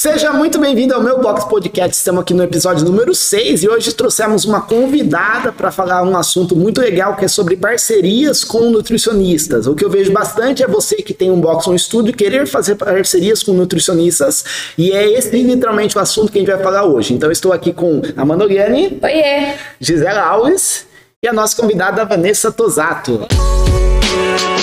Seja muito bem-vindo ao meu Box Podcast. Estamos aqui no episódio número 6 e hoje trouxemos uma convidada para falar um assunto muito legal que é sobre parcerias com nutricionistas. O que eu vejo bastante é você que tem um box ou um estúdio querer fazer parcerias com nutricionistas e é esse literalmente o assunto que a gente vai falar hoje. Então estou aqui com Amanda Oliane, Oiê! Gisela Alves e a nossa convidada Vanessa Tosato. Então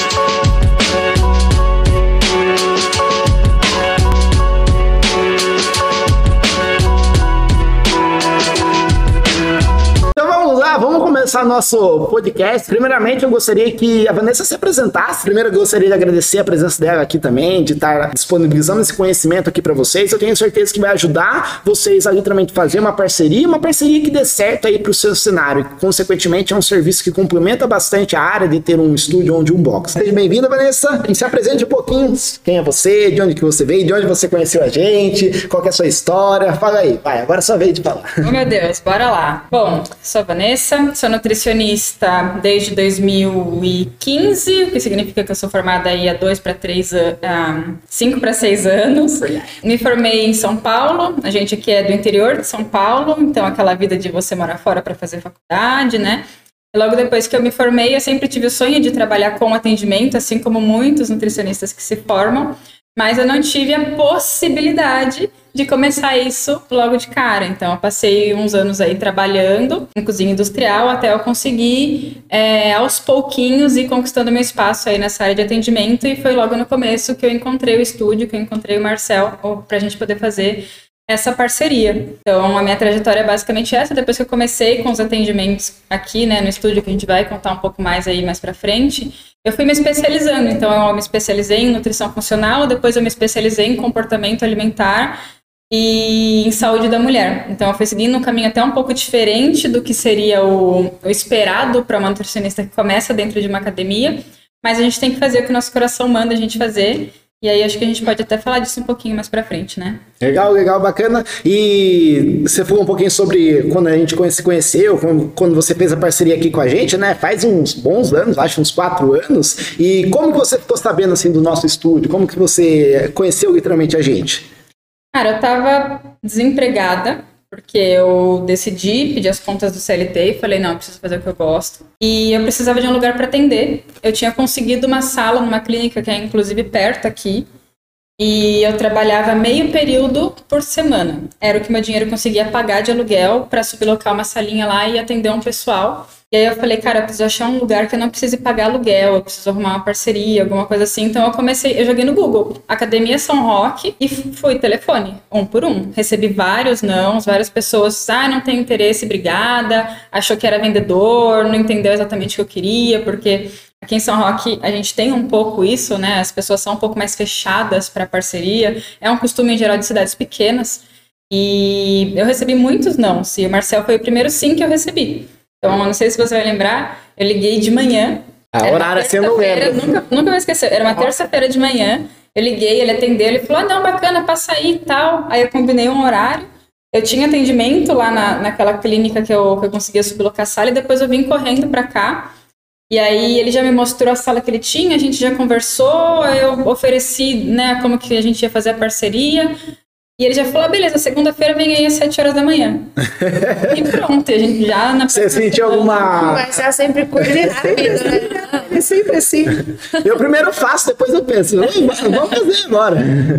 começar nosso podcast. Primeiramente, eu gostaria que a Vanessa se apresentasse. Primeiro, eu gostaria de agradecer a presença dela aqui também, de estar disponibilizando esse conhecimento aqui para vocês. Eu tenho certeza que vai ajudar vocês a literalmente fazer uma parceria, uma parceria que dê certo aí para o seu cenário. Consequentemente, é um serviço que complementa bastante a área de ter um estúdio onde um box. Seja bem-vinda, Vanessa. E se apresente um pouquinho. Quem é você? De onde que você veio? De onde você conheceu a gente? Qual é a sua história? Fala aí. Vai, agora é sua vez de falar. Oh, meu Deus, bora lá. Bom, sou a Vanessa, sou nutricionista desde 2015, o que significa que eu sou formada aí há dois para três, ah, cinco para seis anos. Me formei em São Paulo, a gente aqui é do interior de São Paulo, então aquela vida de você morar fora para fazer faculdade, né? Logo depois que eu me formei, eu sempre tive o sonho de trabalhar com atendimento, assim como muitos nutricionistas que se formam, mas eu não tive a possibilidade de começar isso logo de cara. Então, eu passei uns anos aí trabalhando em cozinha industrial até eu conseguir, é, aos pouquinhos, ir conquistando meu espaço aí nessa área de atendimento. E foi logo no começo que eu encontrei o estúdio, que eu encontrei o Marcel, para a gente poder fazer essa parceria. Então, a minha trajetória é basicamente essa. Depois que eu comecei com os atendimentos aqui, né, no estúdio, que a gente vai contar um pouco mais aí mais para frente, eu fui me especializando. Então, eu me especializei em nutrição funcional, depois eu me especializei em comportamento alimentar e em saúde da mulher. Então, eu fui seguindo um caminho até um pouco diferente do que seria o, o esperado para uma nutricionista que começa dentro de uma academia, mas a gente tem que fazer o que o nosso coração manda a gente fazer. E aí acho que a gente pode até falar disso um pouquinho mais pra frente, né? Legal, legal, bacana. E você falou um pouquinho sobre quando a gente se conheceu, quando, você fez a parceria aqui com a gente, né? Faz uns bons anos, acho uns quatro anos. E como você ficou sabendo assim do nosso estúdio? Como que você conheceu literalmente a gente? Cara, eu tava desempregada, porque eu decidi pedir as contas do CLT e falei, não, eu preciso fazer o que eu gosto. E eu precisava de um lugar para atender. Eu tinha conseguido uma sala numa clínica que é inclusive perto aqui. E eu trabalhava meio período por semana. Era o que meu dinheiro conseguia pagar de aluguel para sublocar uma salinha lá e atender um pessoal. E aí eu falei, cara, eu preciso achar um lugar que eu não precise pagar aluguel, eu preciso arrumar uma parceria, alguma coisa assim. Então eu comecei, eu joguei no Google, Academia São Roque, e fui telefone, um por um. Recebi vários nãos, várias pessoas, ah, não tem interesse, obrigada, achou que era vendedor, não entendeu exatamente o que eu queria, porque Aqui em São Roque a gente tem um pouco isso, né? As pessoas são um pouco mais fechadas para parceria. É um costume em geral de cidades pequenas. E eu recebi muitos não. Se o Marcel foi o primeiro sim que eu recebi. Então, não sei se você vai lembrar, eu liguei de manhã. A horário assim eu não lembro. Nunca, nunca vou esquecer. Era uma terça-feira de manhã. Eu liguei, ele atendeu, ele falou: ah, não, bacana, passa aí e tal. Aí eu combinei um horário. Eu tinha atendimento lá na, naquela clínica que eu, que eu conseguia sublocar a sala e depois eu vim correndo para cá. E aí ele já me mostrou a sala que ele tinha, a gente já conversou, eu ofereci, né, como que a gente ia fazer a parceria. E ele já falou, ah, beleza, segunda-feira vem aí às 7 horas da manhã. e pronto, a gente já na Você sentiu alguma. Mas ela sempre curte rápido, né? É sempre assim. Eu primeiro faço, depois eu penso, "Vamos- vamos fazer agora.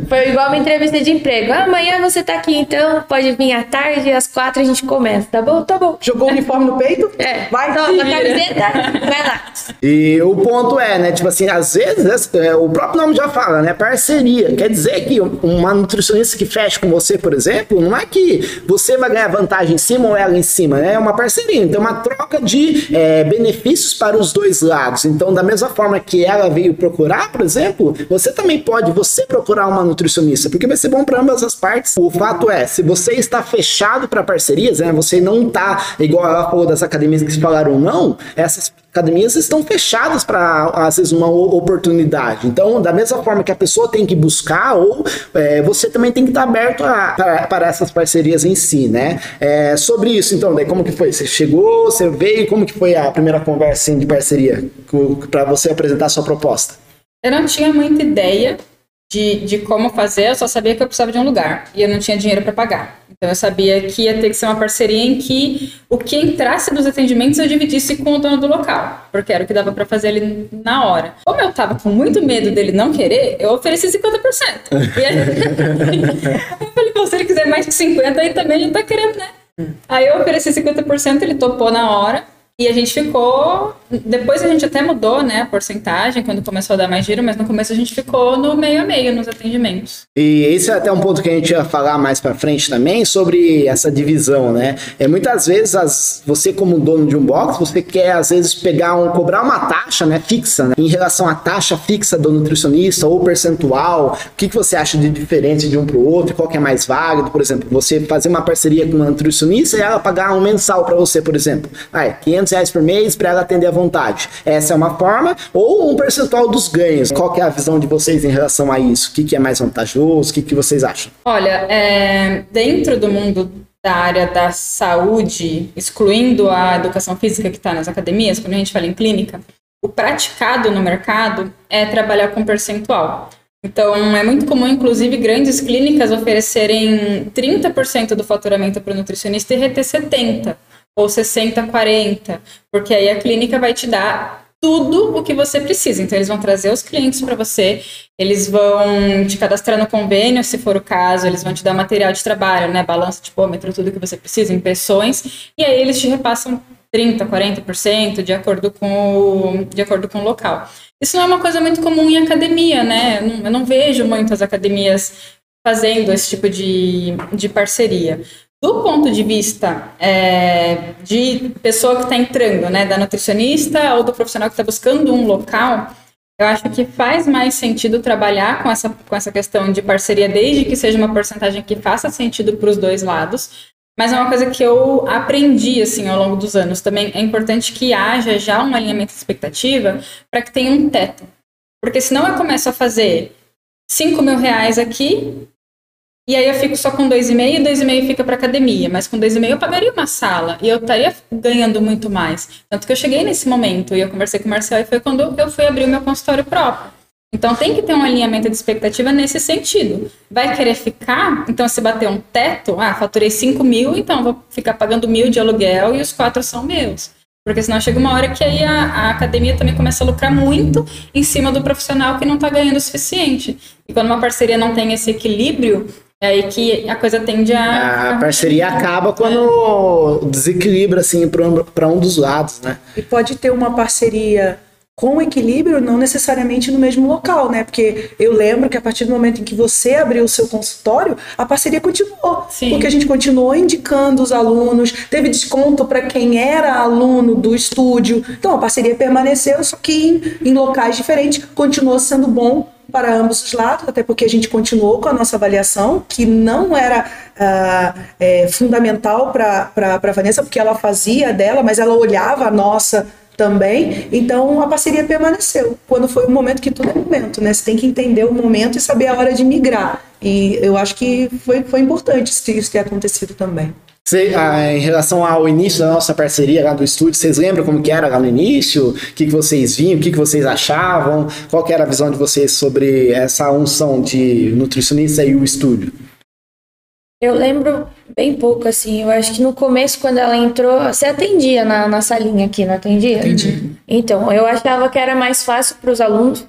Foi igual uma entrevista de emprego. Ah, amanhã você tá aqui, então pode vir à tarde, às quatro a gente começa. Tá bom? Tá bom. Jogou o uniforme no peito? É. Vai, Toma camiseta, vai lá. E o ponto é, né? Tipo assim, às vezes, é, o próprio nome já fala, né? Parceria. Quer dizer que uma nutricionista que fecha com você, por exemplo, não é que você vai ganhar vantagem em cima ou ela em cima, né? É uma parceria. Então, é uma troca de é, benefícios para os dois lados. Então, da mesma forma que ela veio procurar, por exemplo, você também pode você procurar uma nutricionista, porque vai ser bom para ambas as partes. O fato é, se você está fechado para parcerias, né? Você não tá igual ela falou das academias que falaram não, essas academias estão fechadas para às vezes uma oportunidade. Então, da mesma forma que a pessoa tem que buscar, ou é, você também tem que estar aberto a- para, para essas parcerias em si, né? É, sobre isso, então, daí como que foi? Você chegou, você veio, como que foi a primeira conversa assim, de parceria para você apresentar a sua proposta? Eu não tinha muita ideia de, de como fazer, eu só sabia que eu precisava de um lugar e eu não tinha dinheiro para pagar. Então eu sabia que ia ter que ser uma parceria em que o que entrasse dos atendimentos eu dividisse com o dono do local, porque era o que dava para fazer ali na hora. Como eu tava com muito medo dele não querer, eu ofereci 50%. E aí, eu falei, se ele quiser mais que 50, aí também ele tá querendo, né? Aí eu ofereci 50%, ele topou na hora. E a gente ficou. Depois a gente até mudou, né, a porcentagem, quando começou a dar mais giro, mas no começo a gente ficou no meio a meio nos atendimentos. E esse é até um ponto que a gente ia falar mais para frente também sobre essa divisão, né? É muitas vezes as, você como dono de um box, você quer às vezes pegar um cobrar uma taxa, né, fixa, né, em relação à taxa fixa do nutricionista ou percentual. O que, que você acha de diferente de um para o outro? Qual que é mais válido? Por exemplo, você fazer uma parceria com uma nutricionista e ela pagar um mensal para você, por exemplo. Ah, é 500 reais por mês para ela atender à vontade. Essa é uma forma, ou um percentual dos ganhos. Qual é a visão de vocês em relação a isso? O que, que é mais vantajoso? O que, que vocês acham? Olha, é, dentro do mundo da área da saúde, excluindo a educação física que está nas academias, quando a gente fala em clínica, o praticado no mercado é trabalhar com percentual. Então, é muito comum, inclusive, grandes clínicas oferecerem 30% do faturamento para o nutricionista e reter 70% ou 60-40, porque aí a clínica vai te dar tudo o que você precisa. Então, eles vão trazer os clientes para você, eles vão te cadastrar no convênio, se for o caso, eles vão te dar material de trabalho, né? Balança, tipômetro, tudo que você precisa, impressões, e aí eles te repassam 30%, 40% de acordo com o, de acordo com o local. Isso não é uma coisa muito comum em academia, né? Eu não, vejo muitas academias fazendo esse tipo de, de parceria. Do ponto de vista é, de pessoa que está entrando, né, da nutricionista ou do profissional que está buscando um local, eu acho que faz mais sentido trabalhar com essa, com essa questão de parceria, desde que seja uma porcentagem que faça sentido para os dois lados. Mas é uma coisa que eu aprendi assim ao longo dos anos. Também é importante que haja já um alinhamento de expectativa para que tenha um teto. Porque senão eu começo a fazer 5 mil reais aqui e aí eu fico só com 2,5 e 2,5 fica para academia. Mas com 2,5 eu pagaria uma sala e eu estaria ganhando muito mais. Tanto que eu cheguei nesse momento e eu conversei com o Marcel e foi quando eu fui abrir o meu consultório próprio. Então tem que ter um alinhamento de expectativa nesse sentido. Vai querer ficar? Então se bater um teto, ah, faturei 5 mil, então vou ficar pagando mil de aluguel e os quatro são meus. Porque senão chega uma hora que aí a, a, academia também começa a lucrar muito em cima do profissional que não está ganhando o suficiente. E quando uma parceria não tem esse equilíbrio, é aí que a coisa tende a. A parceria acaba quando desequilibra, assim, para um dos lados, né? E pode ter uma parceria com equilíbrio, não necessariamente no mesmo local, né? Porque eu lembro que a partir do momento em que você abriu o seu consultório, a parceria continuou. Sim. Porque a gente continuou indicando os alunos, teve desconto para quem era aluno do estúdio. Então a parceria permaneceu, só que em, em locais diferentes, continuou sendo bom para ambos os lados, até porque a gente continuou com a nossa avaliação, que não era uh, é, fundamental para a Vanessa, porque ela fazia dela, mas ela olhava a nossa também. Então a parceria permaneceu. Quando foi o momento que tudo é momento, né? Você tem que entender o momento e saber a hora de migrar. E eu acho que foi, foi importante isso ter acontecido também. Cê, ah, em relação ao início da nossa parceria lá do estúdio, vocês lembram como que era lá no início? O que, que vocês viam? O que, que vocês achavam? Qual que era a visão de vocês sobre essa unção de nutricionista e o estúdio? Eu lembro bem pouco, assim. Eu acho que no começo, quando ela entrou, você atendia na, na salinha aqui, não atendia? Entendi. Então, eu achava que era mais fácil para os alunos,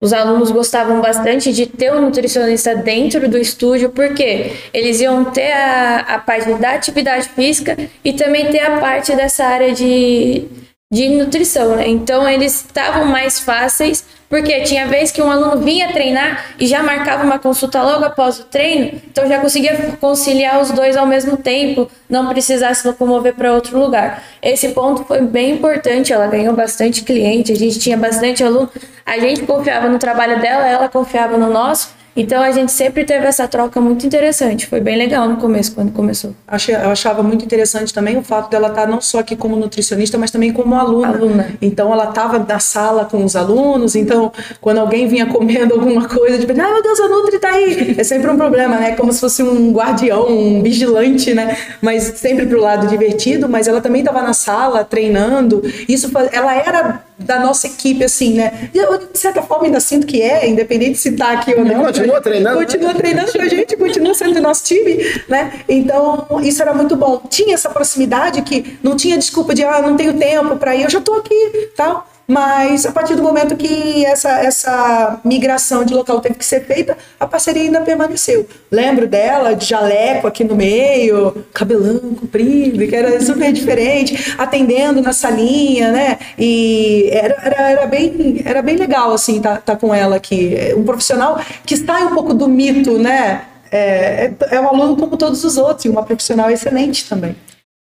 os alunos gostavam bastante de ter um nutricionista dentro do estúdio, porque eles iam ter a, a parte da atividade física e também ter a parte dessa área de, de nutrição, né? Então eles estavam mais fáceis porque tinha vez que um aluno vinha treinar e já marcava uma consulta logo após o treino, então já conseguia conciliar os dois ao mesmo tempo, não precisar se locomover para outro lugar. Esse ponto foi bem importante, ela ganhou bastante cliente, a gente tinha bastante aluno, a gente confiava no trabalho dela, ela confiava no nosso, então a gente sempre teve essa troca muito interessante. Foi bem legal no começo, quando começou. Eu achava muito interessante também o fato dela estar não só aqui como nutricionista, mas também como aluna. aluna. Então ela estava na sala com os alunos, então quando alguém vinha comendo alguma coisa, tipo, ah, meu Deus, a Nutri tá aí. É sempre um problema, né? Como se fosse um guardião, um vigilante, né? Mas sempre pro lado divertido, mas ela também estava na sala treinando. Isso ela era da nossa equipe, assim, né? Eu, de certa forma, ainda sinto que é, independente se tá aqui ou não. continua treinando. Continua treinando com a gente, continua sendo do nosso time, né? Então, isso era muito bom. Tinha essa proximidade que não tinha desculpa de, ah, não tenho tempo para ir, eu já tô aqui, tal. Mas a partir do momento que essa, essa migração de local teve que ser feita, a parceria ainda permaneceu. Lembro dela de jaleco aqui no meio, cabelão comprido, que era super diferente, atendendo na salinha, né? E era, era, era, bem, era bem legal, assim, tá, tá com ela aqui. Um profissional que sai um pouco do mito, né? É, é, é um aluno como todos os outros, e uma profissional excelente também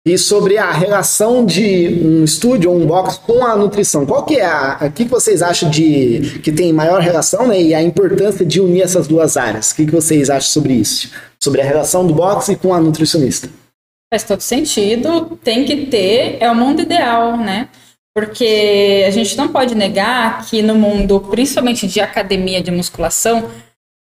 e sobre a relação de um estúdio ou um box com a nutrição. Qual que é a, o que vocês acham de que tem maior relação, né, e a importância de unir essas duas áreas? O que, que vocês acham sobre isso? Sobre a relação do boxe com a nutricionista? Faz todo sentido, tem que ter, é o mundo ideal, né? Porque a gente não pode negar que no mundo, principalmente de academia de musculação,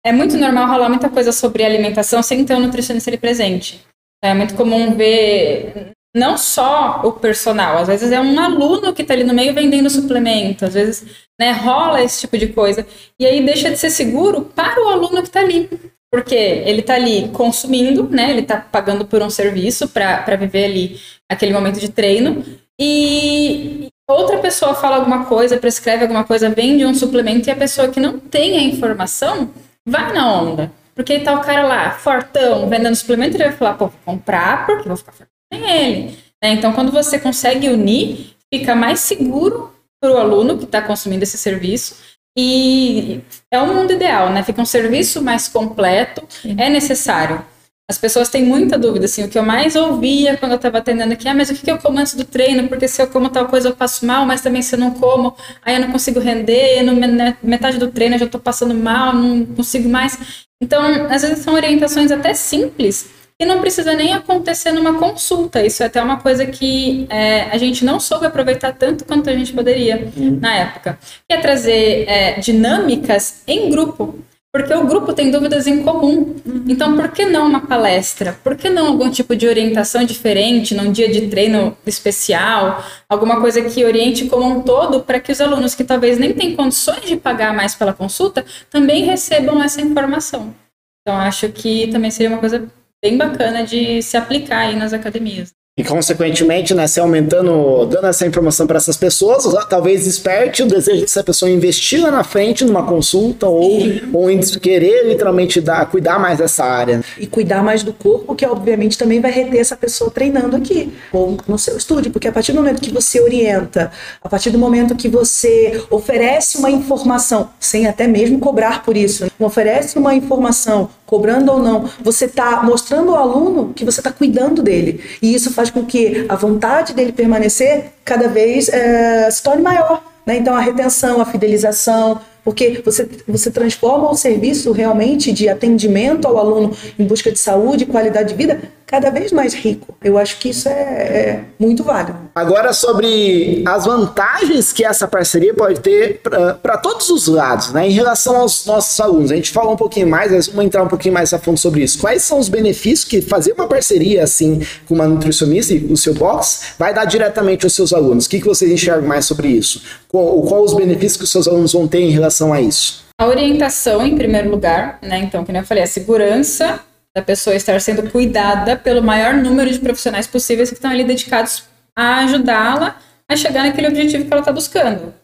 é muito normal rolar muita coisa sobre alimentação sem ter um nutricionista ali presente. É muito comum ver não só o personal, às vezes é um aluno que está ali no meio vendendo suplemento, às vezes né, rola esse tipo de coisa. E aí deixa de ser seguro para o aluno que está ali. Porque ele está ali consumindo, né? Ele está pagando por um serviço para viver ali aquele momento de treino. E outra pessoa fala alguma coisa, prescreve alguma coisa, vende um suplemento e a pessoa que não tem a informação vai na onda. Porque tá o cara lá, fortão, vendendo suplemento, ele vai falar, pô, vou comprar porque vou ficar fortão sem ele. Né? Então, quando você consegue unir, fica mais seguro para o aluno que está consumindo esse serviço. E é o mundo ideal, né? Fica um serviço mais completo, é necessário. As pessoas têm muita dúvida, assim, o que eu mais ouvia quando eu estava atendendo aqui, ah, mas o que eu como antes do treino? Porque se eu como tal coisa eu passo mal, mas também se eu não como, aí eu não consigo render, no metade do treino eu já estou passando mal, não consigo mais. Então, às vezes são orientações até simples e não precisa nem acontecer numa consulta. Isso é até uma coisa que é, a gente não soube aproveitar tanto quanto a gente poderia uhum. na época. Que é trazer é, dinâmicas em grupo. Porque o grupo tem dúvidas em comum. Uhum. Então, por que não uma palestra? Por que não algum tipo de orientação diferente, num dia de treino especial? Alguma coisa que oriente como um todo para que os alunos que talvez nem têm condições de pagar mais pela consulta também recebam essa informação. Então, acho que também seria uma coisa bem bacana de se aplicar aí nas academias. E, consequentemente, né, se aumentando, dando essa informação para essas pessoas, talvez desperte o desejo dessa pessoa investir lá na frente numa consulta ou, ou em querer literalmente dar, cuidar mais dessa área. E cuidar mais do corpo, que obviamente também vai reter essa pessoa treinando aqui, ou no seu estúdio, porque a partir do momento que você orienta, a partir do momento que você oferece uma informação, sem até mesmo cobrar por isso, oferece uma informação, cobrando ou não, você está mostrando ao aluno que você está cuidando dele. E isso faz com que a vontade dele permanecer cada vez é, se torne maior. Né? Então, a retenção, a fidelização, porque você, você transforma o serviço realmente de atendimento ao aluno em busca de saúde e qualidade de vida cada vez mais rico. Eu acho que isso é, é muito válido. Agora, sobre as vantagens que essa parceria pode ter para todos os lados, né? Em relação aos nossos alunos. A gente falou um pouquinho mais, mas vamos entrar um pouquinho mais a fundo sobre isso. Quais são os benefícios que fazer uma parceria assim com uma nutricionista e o seu box vai dar diretamente aos seus alunos? O que, que vocês enxergam mais sobre isso? Qual, qual os benefícios que os seus alunos vão ter em relação a isso? A orientação, em primeiro lugar, né? Então, como eu falei, a segurança da pessoa estar sendo cuidada pelo maior número de profissionais possíveis que estão ali dedicados a ajudá-la a chegar naquele objetivo que ela está buscando.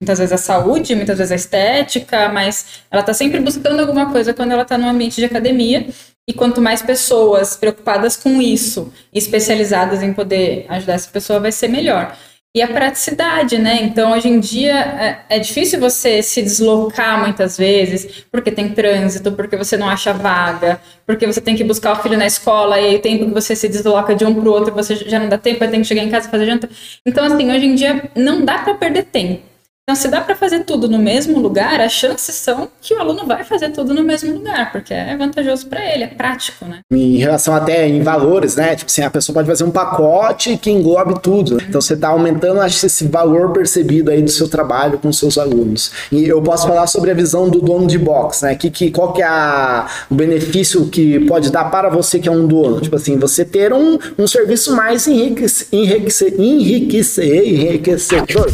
Muitas vezes a saúde, muitas vezes a estética, mas ela está sempre buscando alguma coisa quando ela está no ambiente de academia. E quanto mais pessoas preocupadas com isso, especializadas em poder ajudar essa pessoa, vai ser melhor e a praticidade, né? Então, hoje em dia é, é, difícil você se deslocar muitas vezes, porque tem trânsito, porque você não acha vaga, porque você tem que buscar o filho na escola e aí o tempo que você se desloca de um para o outro, você já não dá tempo, aí tem que chegar em casa e fazer janta. Então, assim, hoje em dia não dá para perder tempo. Então, se dá para fazer tudo no mesmo lugar, as chances são que o aluno vai fazer tudo no mesmo lugar, porque é vantajoso para ele, é prático, né? Em relação até em valores, né? Tipo assim, a pessoa pode fazer um pacote que englobe tudo. Então, você está aumentando acho, esse valor percebido aí do seu trabalho com seus alunos. E eu posso falar sobre a visão do dono de box, né? Que, que, qual que é a, o benefício que pode dar para você que é um dono? Tipo assim, você ter um, um serviço mais enriquecedor. Enriquecer, enriquecedor.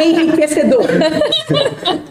Enriquecedor.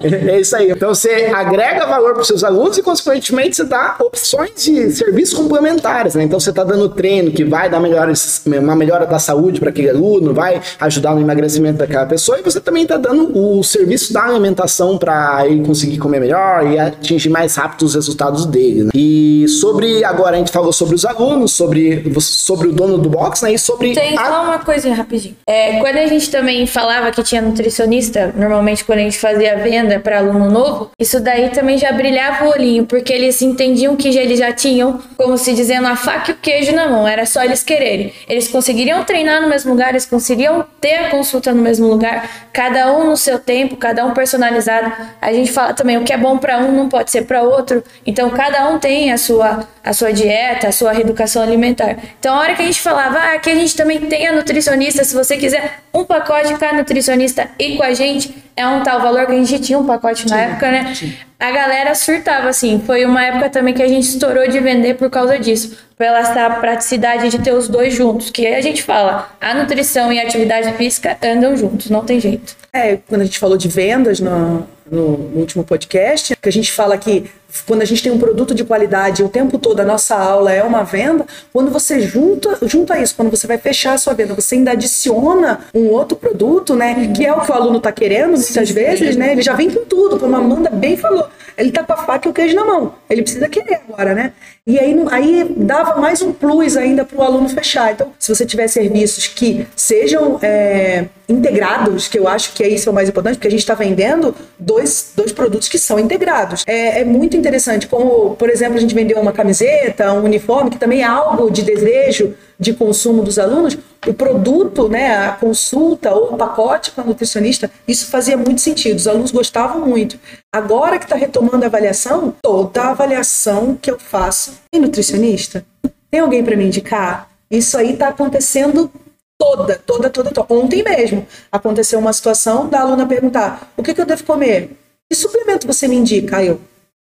É isso aí. Então você agrega valor para os seus alunos e, consequentemente, você dá opções de serviços complementares. Né? Então você está dando treino que vai dar melhora, uma melhora da saúde para aquele aluno, vai ajudar no emagrecimento daquela pessoa, e você também está dando o serviço da alimentação para ele conseguir comer melhor e atingir mais rápido os resultados dele. Né? E sobre agora a gente falou sobre os alunos, sobre, sobre o dono do box, né? E sobre. Tem a... só uma coisinha rapidinho. É, quando a gente também falava que tinha nutricionista, normalmente quando a gente fazia venda para aluno novo, isso daí também já brilhava o olhinho, porque eles entendiam que eles já tinham, como se dizendo, a faca e o queijo na mão, era só eles quererem. Eles conseguiriam treinar no mesmo lugar, eles conseguiriam ter a consulta no mesmo lugar, cada um no seu tempo, cada um personalizado. A gente fala também o que é bom para um não pode ser para outro, então cada um tem a sua a sua dieta, a sua reeducação alimentar. Então, a hora que a gente falava, ah, aqui a gente também tem a nutricionista, se você quiser um pacote com a nutricionista e com a gente, é um tal valor que a gente tinha um pacote na época, né? A galera surtava, assim. Foi uma época também que a gente estourou de vender por causa disso. Pela essa praticidade de ter os dois juntos. Que a gente fala, a nutrição e a atividade física andam juntos, não tem jeito. É, quando a gente falou de vendas no, no, no último podcast, que a gente fala que quando a gente tem um produto de qualidade o tempo todo a nossa aula é uma venda, quando você junta, junta isso, quando você vai fechar a sua venda, você ainda adiciona um outro produto, né? Que é o que o aluno está querendo, muitas vezes, né? Ele já vem com tudo, como a Amanda bem falou. Ele tá com a faca e o queijo na mão. Ele precisa querer agora, né? E aí, aí dava mais um plus ainda para o aluno fechar. Então, se você tiver serviços que sejam é, integrados, que eu acho que é isso é o mais importante, porque a gente está vendendo dois, dois produtos que são integrados. É, é, muito interessante, como, por exemplo, a gente vendeu uma camiseta, um uniforme, que também é algo de desejo de consumo dos alunos, o produto, né, a consulta ou o pacote com a nutricionista, isso fazia muito sentido. Os alunos gostavam muito. Agora que está retomando a avaliação, toda a avaliação que eu faço tem nutricionista? Tem alguém para me indicar? Isso aí está acontecendo toda, toda, toda, toda. Ontem mesmo aconteceu uma situação da aluna perguntar: o que, que eu devo comer? Que suplemento você me indica? Aí eu,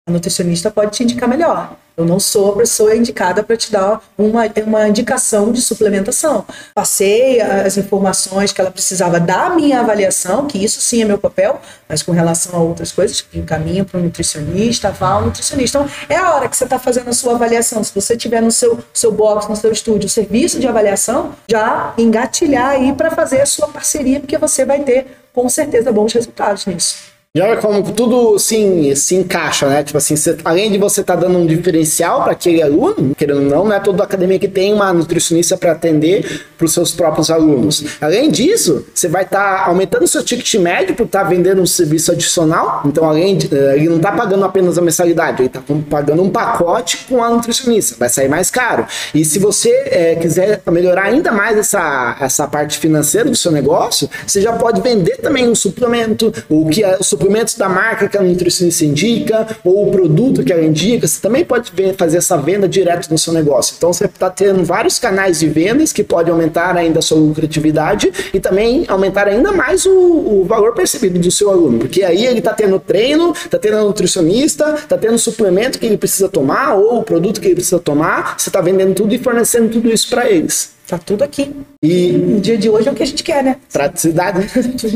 a nutricionista pode te indicar melhor. Eu não sou a pessoa indicada para te dar uma, uma indicação de suplementação. Passei as informações que ela precisava da minha avaliação, que isso sim é meu papel, mas com relação a outras coisas, encaminha para o nutricionista, vá ao nutricionista. Então, é a hora que você está fazendo a sua avaliação. Se você tiver no seu, seu box, no seu estúdio, o serviço de avaliação, já engatilhar aí para fazer a sua parceria, porque você vai ter, com certeza, bons resultados nisso. Olha como tudo se, se encaixa, né? Tipo assim, você, além de você estar tá dando um diferencial para aquele aluno, querendo ou não, não é toda academia que tem uma nutricionista para atender para os seus próprios alunos. Além disso, você vai estar tá aumentando seu ticket médio por estar tá vendendo um serviço adicional. Então, além de, eh, ele não está pagando apenas a mensalidade, ele está pagando um pacote com a nutricionista. Vai sair mais caro. E se você é, quiser melhorar ainda mais essa, essa parte financeira do seu negócio, você já pode vender também um suplemento, o que é o suplemento suplementos da marca que a nutricionista indica, ou o produto que ela indica, você também pode fazer essa venda direto no seu negócio. Então você está tendo vários canais de vendas que podem aumentar ainda a sua lucratividade e também aumentar ainda mais o, o valor percebido do seu aluno, porque aí ele está tendo treino, está tendo nutricionista, está tendo suplemento que ele precisa tomar ou o produto que ele precisa tomar, você está vendendo tudo e fornecendo tudo isso para eles. Tá tudo aqui. E no dia de hoje é o que a gente quer, né? Praticidade.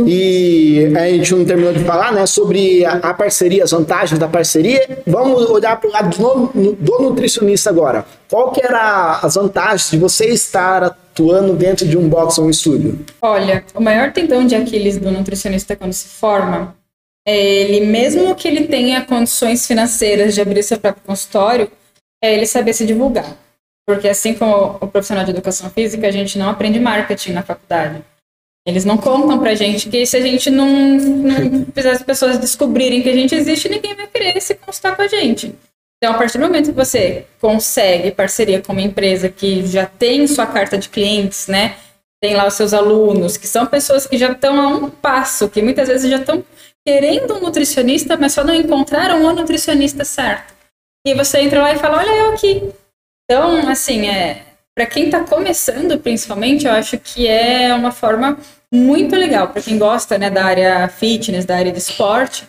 e a gente não terminou de falar, né, sobre a, a parceria, as vantagens da parceria. Vamos olhar para o lado do, do, nutricionista agora. Qual que era as vantagens de você estar atuando dentro de um box ou um estúdio? Olha, o maior tendão de Aquiles do nutricionista quando se forma é ele, mesmo que ele tenha condições financeiras de abrir seu próprio consultório, é ele saber se divulgar. Porque assim como o profissional de educação física, a gente não aprende marketing na faculdade. Eles não contam pra gente que se a gente não, não fizer as pessoas descobrirem que a gente existe, ninguém vai querer se constar com a gente. Então, a partir do momento que você consegue parceria com uma empresa que já tem sua carta de clientes, né? tem lá os seus alunos, que são pessoas que já estão a um passo, que muitas vezes já estão querendo um nutricionista, mas só não encontraram o nutricionista certo. E você entra lá e fala, olha eu aqui. Então, assim, é, para quem está começando, principalmente, eu acho que é uma forma muito legal para quem gosta né, da área fitness, da área de esporte,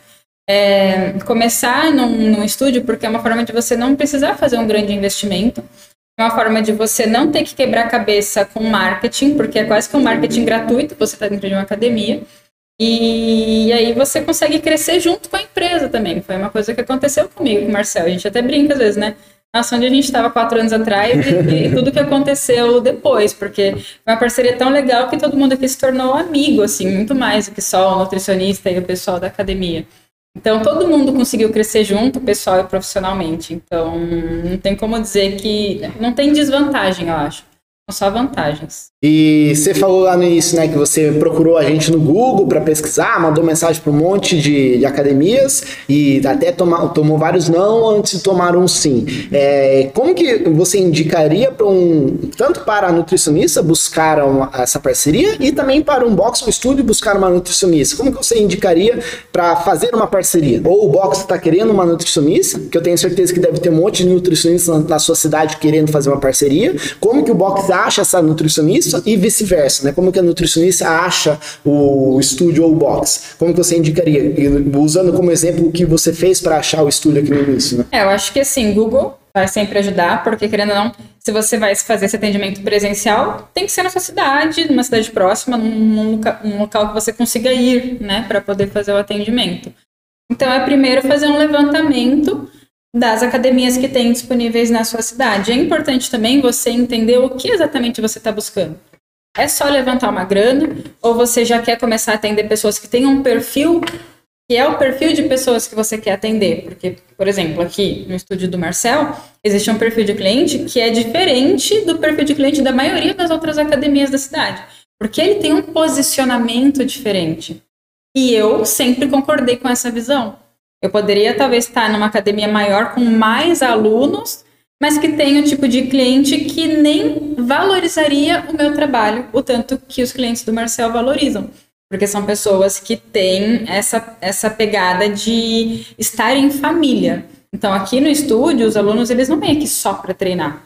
é, começar num, num estúdio, porque é uma forma de você não precisar fazer um grande investimento. É uma forma de você não ter que quebrar a cabeça com marketing, porque é quase que um marketing gratuito, você está dentro de uma academia. E, e aí você consegue crescer junto com a empresa também. Foi uma coisa que aconteceu comigo Marcel. A gente até brinca às vezes, né? Nossa, onde a gente estava quatro anos atrás e, e, tudo que aconteceu depois, porque foi uma parceria tão legal que todo mundo aqui se tornou amigo, assim, muito mais do que só o nutricionista e o pessoal da academia. Então, todo mundo conseguiu crescer junto, pessoal e profissionalmente. Então, não tem como dizer que. Não tem desvantagem, eu acho. Só vantagens. E você falou lá no início, né, que você procurou a gente no Google para pesquisar, mandou mensagem para um monte de, de, academias e até toma, tomou vários não antes de tomar um sim. É, como que você indicaria para um tanto para a nutricionista buscar uma, essa parceria e também para um box ou estúdio buscar uma nutricionista? Como que você indicaria para fazer uma parceria? Ou o box está querendo uma nutricionista, que eu tenho certeza que deve ter um monte de nutricionistas na, na sua cidade querendo fazer uma parceria. Como que o box acha essa nutricionista e vice-versa, né? Como que a nutricionista acha o estúdio ou o box? Como que você indicaria? Usando como exemplo o que você fez para achar o estúdio aqui no início, né? É, eu acho que assim, Google vai sempre ajudar, porque querendo ou não, se você vai fazer esse atendimento presencial, tem que ser na sua cidade, numa cidade próxima, num, num local que você consiga ir, né, para poder fazer o atendimento. Então é primeiro fazer um levantamento das academias que tem disponíveis na sua cidade. É importante também você entender o que exatamente você está buscando. É só levantar uma grana ou você já quer começar a atender pessoas que têm um perfil que é o perfil de pessoas que você quer atender? Porque, por exemplo, aqui no estúdio do Marcel, existe um perfil de cliente que é diferente do perfil de cliente da maioria das outras academias da cidade. Porque ele tem um posicionamento diferente. E eu sempre concordei com essa visão. Eu poderia talvez estar numa academia maior com mais alunos, mas que tem o tipo de cliente que nem valorizaria o meu trabalho, o tanto que os clientes do Marcel valorizam. Porque são pessoas que têm essa, essa pegada de estar em família. Então, aqui no estúdio, os alunos eles não vêm aqui só para treinar.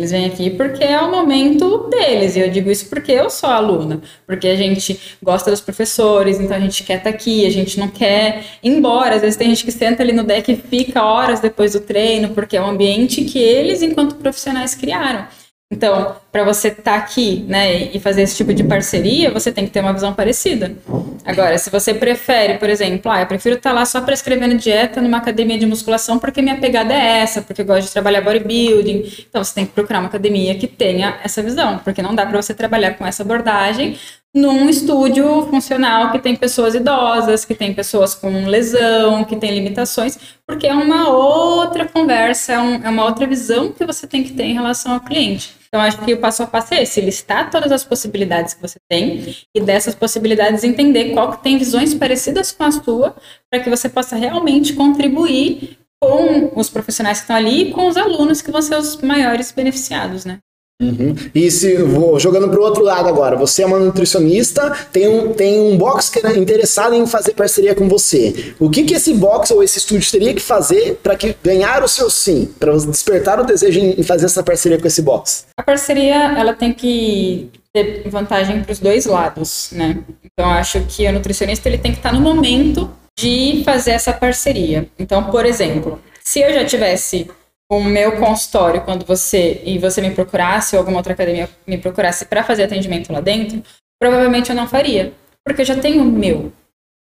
Eles vêm aqui porque é o momento deles, e eu digo isso porque eu sou aluna, porque a gente gosta dos professores, então a gente quer estar tá aqui, a gente não quer ir embora. Às vezes tem gente que senta ali no deck e fica horas depois do treino, porque é um ambiente que eles, enquanto profissionais, criaram. Então, para você estar tá aqui, né, e fazer esse tipo de parceria, você tem que ter uma visão parecida. Agora, se você prefere, por exemplo, ah, eu prefiro estar tá lá só prescrevendo dieta numa academia de musculação porque minha pegada é essa, porque eu gosto de trabalhar bodybuilding, então você tem que procurar uma academia que tenha essa visão, porque não dá para você trabalhar com essa abordagem num estúdio funcional que tem pessoas idosas, que tem pessoas com lesão, que tem limitações, porque é uma outra conversa, é, um, é uma outra visão que você tem que ter em relação ao cliente. Então, acho que o passo a passo é esse, listar todas as possibilidades que você tem e dessas possibilidades entender qual que tem visões parecidas com a sua, para que você possa realmente contribuir com os profissionais que estão ali e com os alunos que vão ser os maiores beneficiados, né? Uhum. E se vou jogando para o outro lado agora, você é uma nutricionista, tem um, tem um box que é interessado em fazer parceria com você. O que, que esse box ou esse estúdio teria que fazer para que ganhar o seu sim, para despertar o desejo em fazer essa parceria com esse box? A parceria ela tem que ter vantagem para os dois lados, né? Então acho que o nutricionista ele tem que estar no momento de fazer essa parceria. Então, por exemplo, se eu já tivesse o meu consultório, quando você e você me procurasse, ou alguma outra academia me procurasse para fazer atendimento lá dentro, provavelmente eu não faria, porque eu já tenho o meu.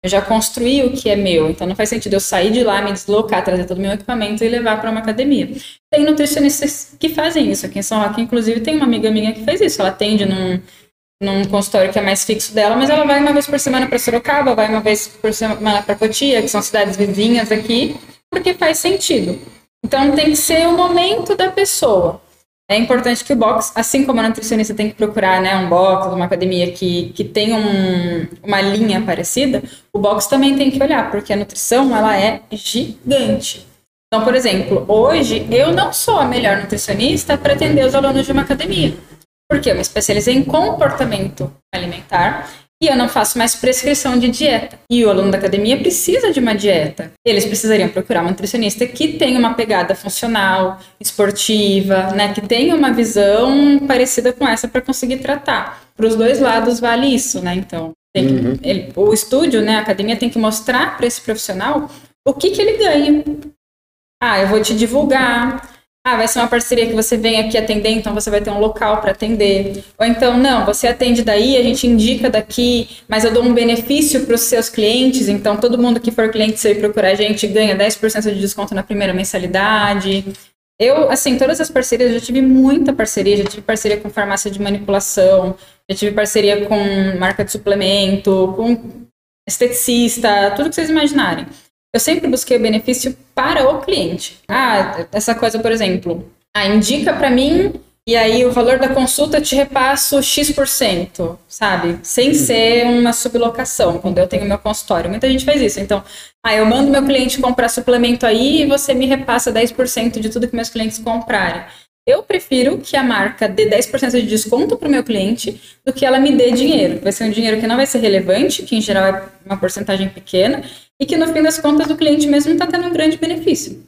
Eu já construí o que é meu, então não faz sentido eu sair de lá, me deslocar, trazer todo o meu equipamento e levar para uma academia. Tem nutricionistas que fazem isso. Aqui em São Roque, inclusive, tem uma amiga minha que faz isso. Ela atende num, num consultório que é mais fixo dela, mas ela vai uma vez por semana para Sorocaba, vai uma vez por semana para Cotia, que são cidades vizinhas aqui, porque faz sentido. Então tem que ser o momento da pessoa. É importante que o box, assim como a nutricionista tem que procurar né, um box, uma academia que, que tem um, uma linha parecida, o box também tem que olhar, porque a nutrição ela é gigante. Então, por exemplo, hoje eu não sou a melhor nutricionista para atender os alunos de uma academia. Porque eu me especializei em comportamento alimentar e eu não faço mais prescrição de dieta. E o aluno da academia precisa de uma dieta. Eles precisariam procurar um nutricionista que tenha uma pegada funcional, esportiva, né, que tenha uma visão parecida com essa para conseguir tratar. Para os dois lados vale isso, né? Então, que, uhum. ele, o estúdio, né, a academia tem que mostrar para esse profissional o que, que ele ganha. Ah, eu vou te divulgar, ah, vai ser uma parceria que você vem aqui atender, então você vai ter um local para atender. Ou então, não, você atende daí, a gente indica daqui, mas eu dou um benefício para os seus clientes, então todo mundo que for cliente se procurar a gente ganha 10% de desconto na primeira mensalidade. Eu, assim, todas as parcerias, já tive muita parceria, já tive parceria com farmácia de manipulação, já tive parceria com marca de suplemento, com esteticista, tudo que vocês imaginarem eu sempre busquei o benefício para o cliente. Ah, essa coisa, por exemplo, ah, indica para mim e aí o valor da consulta te repasso X%, sabe? Sem ser uma sublocação, quando eu tenho meu consultório. Muita gente faz isso. Então, ah, eu mando meu cliente comprar suplemento aí e você me repassa 10% de tudo que meus clientes comprarem. Eu prefiro que a marca dê 10% de desconto para o meu cliente do que ela me dê dinheiro. Vai ser um dinheiro que não vai ser relevante, que em geral é uma porcentagem pequena, e que no fim das contas o cliente mesmo está tendo um grande benefício.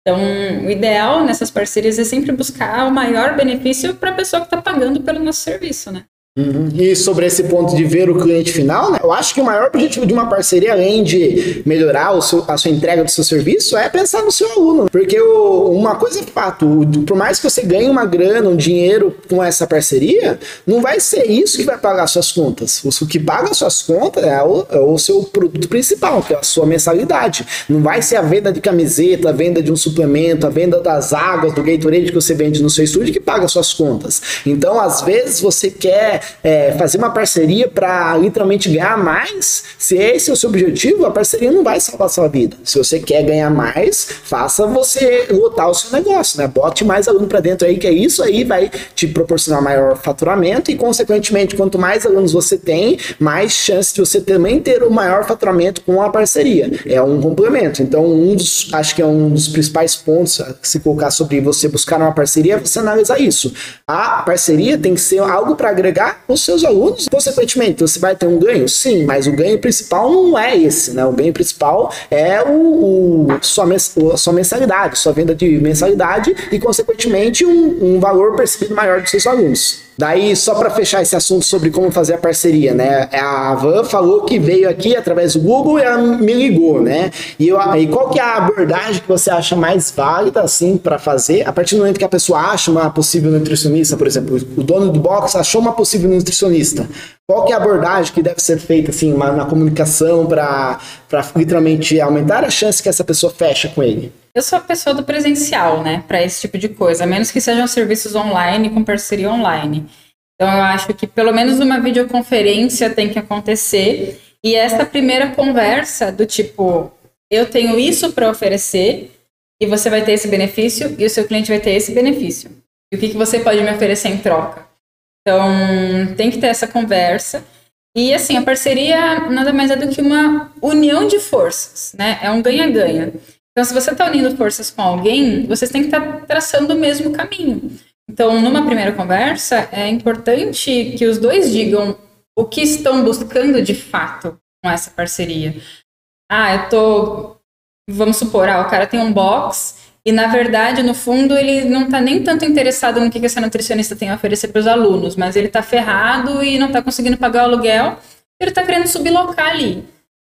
Então, o ideal nessas parcerias é sempre buscar o maior benefício para a pessoa que está pagando pelo nosso serviço, né? Uhum. E sobre esse ponto de ver o cliente final, né, eu acho que o maior objetivo de uma parceria, além de melhorar seu, a sua entrega do seu serviço, é pensar no seu aluno. Porque o, uma coisa é fato, por mais que você ganhe uma grana, um dinheiro com essa parceria, não vai ser isso que vai pagar suas contas. O, que paga suas contas é o, é o, seu produto principal, que é a sua mensalidade. Não vai ser a venda de camiseta, a venda de um suplemento, a venda das águas, do Gatorade que você vende no seu estúdio que paga suas contas. Então, às vezes, você quer é, fazer uma parceria para literalmente ganhar mais, se esse é o seu objetivo, a parceria não vai salvar a sua vida. Se você quer ganhar mais, faça você lotar o seu negócio, né? Bote mais aluno para dentro aí, que é isso aí vai te proporcionar maior faturamento e, consequentemente, quanto mais alunos você tem, mais chance de você também ter o maior faturamento com a parceria. É um complemento. Então, um dos, acho que é um dos principais pontos a se colocar sobre você buscar uma parceria, é você analisar isso. A parceria tem que ser algo para agregar os seus alunos. Consequentemente, você vai ter um ganho? Sim, mas o ganho principal não é esse, né? O ganho principal é o, o sua, sua mensalidade, sua venda de mensalidade e, consequentemente, um, um valor percebido maior dos seus alunos. Daí, só para fechar esse assunto sobre como fazer a parceria, né? A Van falou que veio aqui através do Google e ela me ligou, né? E, eu, e qual que é a abordagem que você acha mais válida, assim, para fazer? A partir do momento que a pessoa acha uma possível nutricionista, por exemplo, o dono do box achou uma possível nutricionista. Qual que é a abordagem que deve ser feita, assim, na comunicação para literalmente aumentar a chance que essa pessoa fecha com ele? Eu sou a pessoa do presencial, né, para esse tipo de coisa, a menos que sejam serviços online com parceria online. Então eu acho que pelo menos uma videoconferência tem que acontecer e essa primeira conversa do tipo, eu tenho isso para oferecer e você vai ter esse benefício e o seu cliente vai ter esse benefício. E o que, que você pode me oferecer em troca? Então, tem que ter essa conversa. E assim, a parceria nada mais é do que uma união de forças, né? É um ganha-ganha. Então, se você está unindo forças com alguém, vocês têm que estar tá traçando o mesmo caminho. Então, numa primeira conversa, é importante que os dois digam o que estão buscando de fato com essa parceria. Ah, eu tô. Vamos supor, ah, o cara tem um box e, na verdade, no fundo, ele não está nem tanto interessado no que essa nutricionista tem a oferecer para os alunos, mas ele está ferrado e não está conseguindo pagar o aluguel, ele está querendo sublocar ali.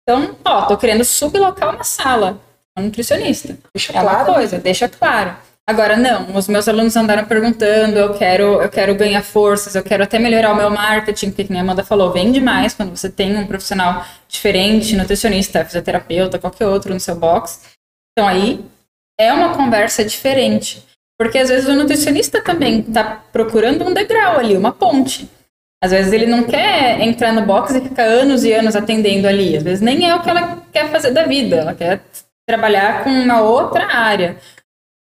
Então, ó, tô querendo sublocar uma sala um nutricionista. Deixa é claro. uma coisa, deixa claro. Agora, não, os meus alunos andaram perguntando, eu quero, eu quero ganhar forças, eu quero até melhorar o meu marketing, porque como a Amanda falou, vende mais quando você tem um profissional diferente, nutricionista, fisioterapeuta, qualquer outro no seu box. Então aí é uma conversa diferente. Porque às vezes o nutricionista também está procurando um degrau ali, uma ponte. Às vezes ele não quer entrar no box e ficar anos e anos atendendo ali. Às vezes nem é o que ela quer fazer da vida. Ela quer trabalhar com uma outra área.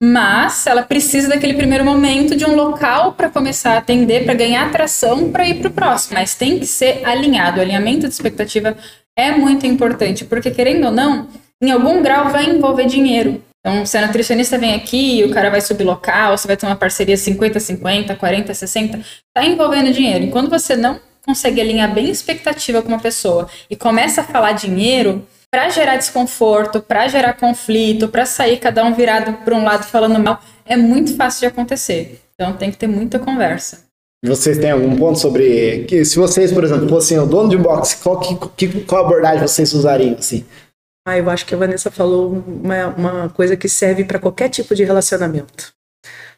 Mas ela precisa daquele primeiro momento de um local para começar a atender, para ganhar atração para ir para o próximo. Mas tem que ser alinhado. O alinhamento de expectativa é muito importante, porque querendo ou não, em algum grau vai envolver dinheiro. Então, se a nutricionista vem aqui, o cara vai subir local, você vai ter uma parceria 50-50, 40-60, tá envolvendo dinheiro. E quando você não consegue alinhar bem a expectativa com uma pessoa e começa a falar dinheiro, para gerar desconforto, para gerar conflito, para sair cada um virado para um lado falando mal, é muito fácil de acontecer. Então tem que ter muita conversa. Vocês têm algum ponto sobre que se vocês, por exemplo, fossem o dono de um box, qual, que, qual abordagem vocês usariam assim? Ah, eu acho que a Vanessa falou uma, uma coisa que serve para qualquer tipo de relacionamento,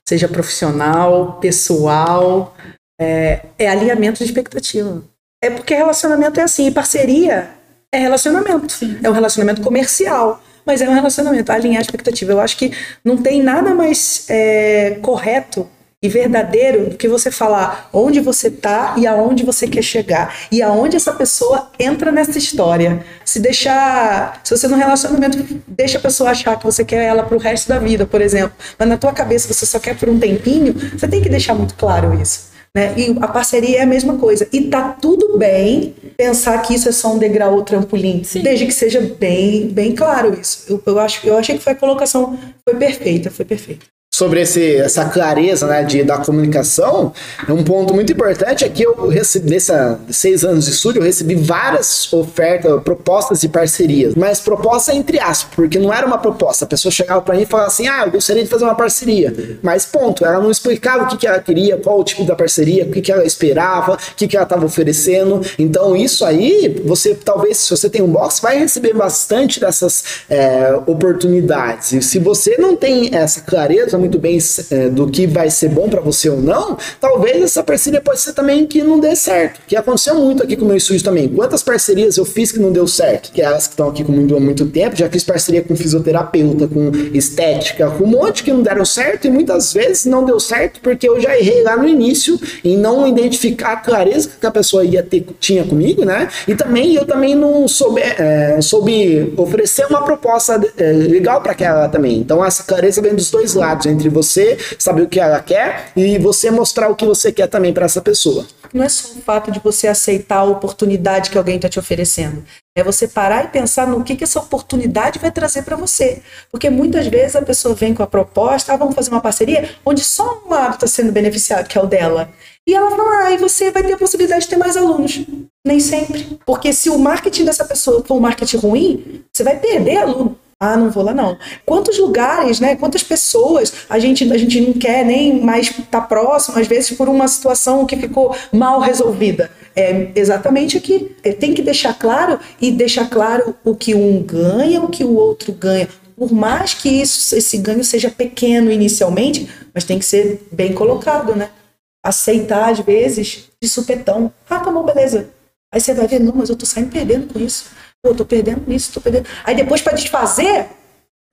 seja profissional, pessoal, é, é alinhamento de expectativa. É porque relacionamento é assim, e parceria é relacionamento, Sim. é um relacionamento comercial mas é um relacionamento, alinhar a expectativa. Eu acho que não tem nada mais é, correto e verdadeiro do que você falar onde você tá e aonde você quer chegar e aonde essa pessoa entra nessa história. Se deixar, se você no relacionamento deixa a pessoa achar que você quer ela pro resto da vida, por exemplo, mas na tua cabeça você só quer por um tempinho, você tem que deixar muito claro isso. Né? E a parceria é a mesma coisa. E tá tudo bem pensar que isso é só um degrau ou trampolim, Sim. desde que seja bem, bem claro isso. Eu, eu, acho, eu achei que foi a colocação foi perfeita, foi perfeita sobre esse, essa clareza né, de, da comunicação, um ponto muito importante é que eu recebi, nesses seis anos de estúdio, eu recebi várias ofertas, propostas de parcerias, mas proposta entre aspas, porque não era uma proposta. A pessoa chegava para mim e falava assim: ah, eu gostaria de fazer uma parceria, mas ponto, ela não explicava o que, que ela queria, qual o tipo da parceria, o que, que ela esperava, o que, que ela estava oferecendo. Então, isso aí, você talvez, se você tem um box, vai receber bastante dessas é, oportunidades. E se você não tem essa clareza, muito bem é, do que vai ser bom para você ou não, talvez essa parceria pode ser também que não dê certo. Que aconteceu muito aqui com o meu estúdio também. Quantas parcerias eu fiz que não deu certo? Que é elas que estão aqui comigo há muito tempo, já fiz parceria com fisioterapeuta, com estética, com um monte que não deram certo e muitas vezes não deu certo porque eu já errei lá no início em não identificar a clareza que a pessoa ia ter, tinha comigo, né? E também eu também não soube, é, soube oferecer uma proposta é, legal para aquela também. Então essa clareza vem dos dois lados, entre você saber o que ela quer e você mostrar o que você quer também para essa pessoa. Não é só o fato de você aceitar a oportunidade que alguém está te oferecendo. É você parar e pensar no que, que essa oportunidade vai trazer para você. Porque muitas vezes a pessoa vem com a proposta, ah, vamos fazer uma parceria, onde só um lado está sendo beneficiado, que é o dela. E ela fala, ah, e você vai ter a possibilidade de ter mais alunos. Nem sempre. Porque se o marketing dessa pessoa for um marketing ruim, você vai perder aluno. Ah, não vou lá não. Quantos lugares, né? Quantas pessoas a gente, a gente não quer nem mais estar tá próximo, às vezes por uma situação que ficou mal resolvida. É exatamente aqui. É, tem que deixar claro e deixar claro o que um ganha, o que o outro ganha. Por mais que isso, esse ganho seja pequeno inicialmente, mas tem que ser bem colocado, né? Aceitar, às vezes, de supetão. Ah, tá bom, beleza. Aí você vai ver, não, mas eu tô saindo perdendo com isso. Pô, tô perdendo isso, tô perdendo. Aí depois para desfazer,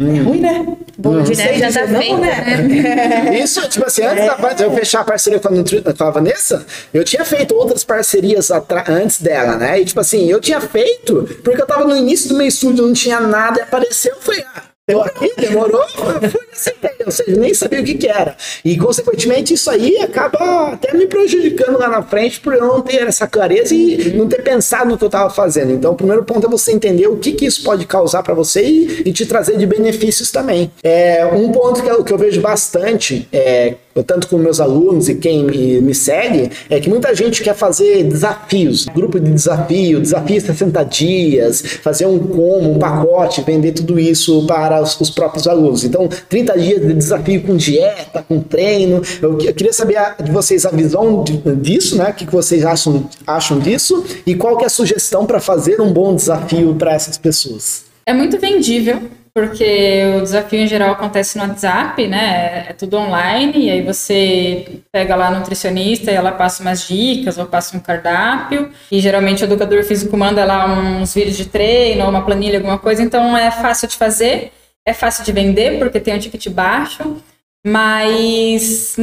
Hum. É ruim, né? Bom, hum. né? Já tá feito, né? né? Isso, tipo assim, antes é. de eu fechar a parceria com a, com a Vanessa, eu tinha feito outras parcerias antes dela, né? E tipo assim, eu tinha feito porque eu tava no início do meu estúdio, não tinha nada, e apareceu, foi, ah, eu aqui, demorou, foi essa ideia, ou seja, nem sabia o que, que era. E, consequentemente, isso aí acaba até me prejudicando lá na frente por eu não ter essa clareza e não ter pensado no que eu estava fazendo. Então, o primeiro ponto é você entender o que, que isso pode causar para você e, e, te trazer de benefícios também. É, um ponto que eu, que eu vejo bastante é tanto com meus alunos e quem me, me, segue, é que muita gente quer fazer desafios, grupo de desafio, desafio 60 dias, fazer um como, um pacote, vender tudo isso para os, os, próprios alunos. Então, 30 dias de desafio com dieta, com treino. Eu, eu queria saber de vocês a visão de, disso, né? O que, que vocês acham, acham disso e qual que é a sugestão para fazer um bom desafio para essas pessoas. É muito vendível, porque o desafio em geral acontece no WhatsApp, né? É tudo online, e aí você pega lá a nutricionista e ela passa umas dicas ou passa um cardápio, e geralmente o educador físico manda lá uns vídeos de treino uma planilha, alguma coisa, então é fácil de fazer, é fácil de vender, porque tem um ticket baixo, mas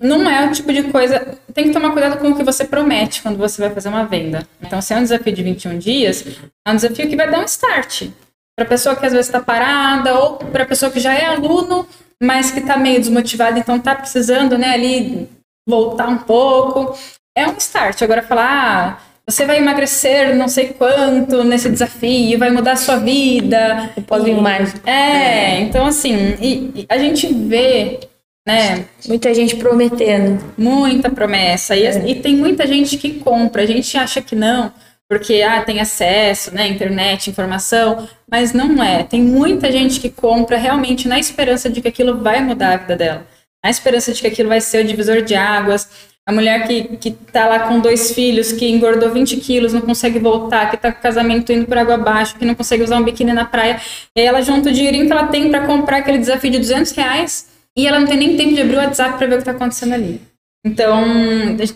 não é o tipo de coisa. Tem que tomar cuidado com o que você promete quando você vai fazer uma venda. Então, se é um desafio de 21 dias, é um desafio que vai dar um start para a pessoa que às vezes está parada, ou para a pessoa que já é aluno, mas que está meio desmotivada, então está precisando né, ali voltar um pouco. É um start. Agora falar, ah, você vai emagrecer não sei quanto nesse desafio, vai mudar a sua vida. O pós-imagem. É, então assim, e, e a gente vê né? Muita gente prometendo. Muita promessa. E, é. e, tem muita gente que compra. A gente acha que não, porque ah, tem acesso, né? Internet, informação. Mas não é. Tem muita gente que compra realmente na esperança de que aquilo vai mudar a vida dela. Na esperança de que aquilo vai ser o divisor de águas. A mulher que, que tá lá com dois filhos, que engordou 20 quilos, não consegue voltar, que tá com o casamento indo por água abaixo, que não consegue usar um biquíni na praia. E aí ela junta o dinheirinho que ela tem para comprar aquele desafio de 200 reais e ela não tem nem tempo de abrir o WhatsApp para ver o que está acontecendo ali. Então,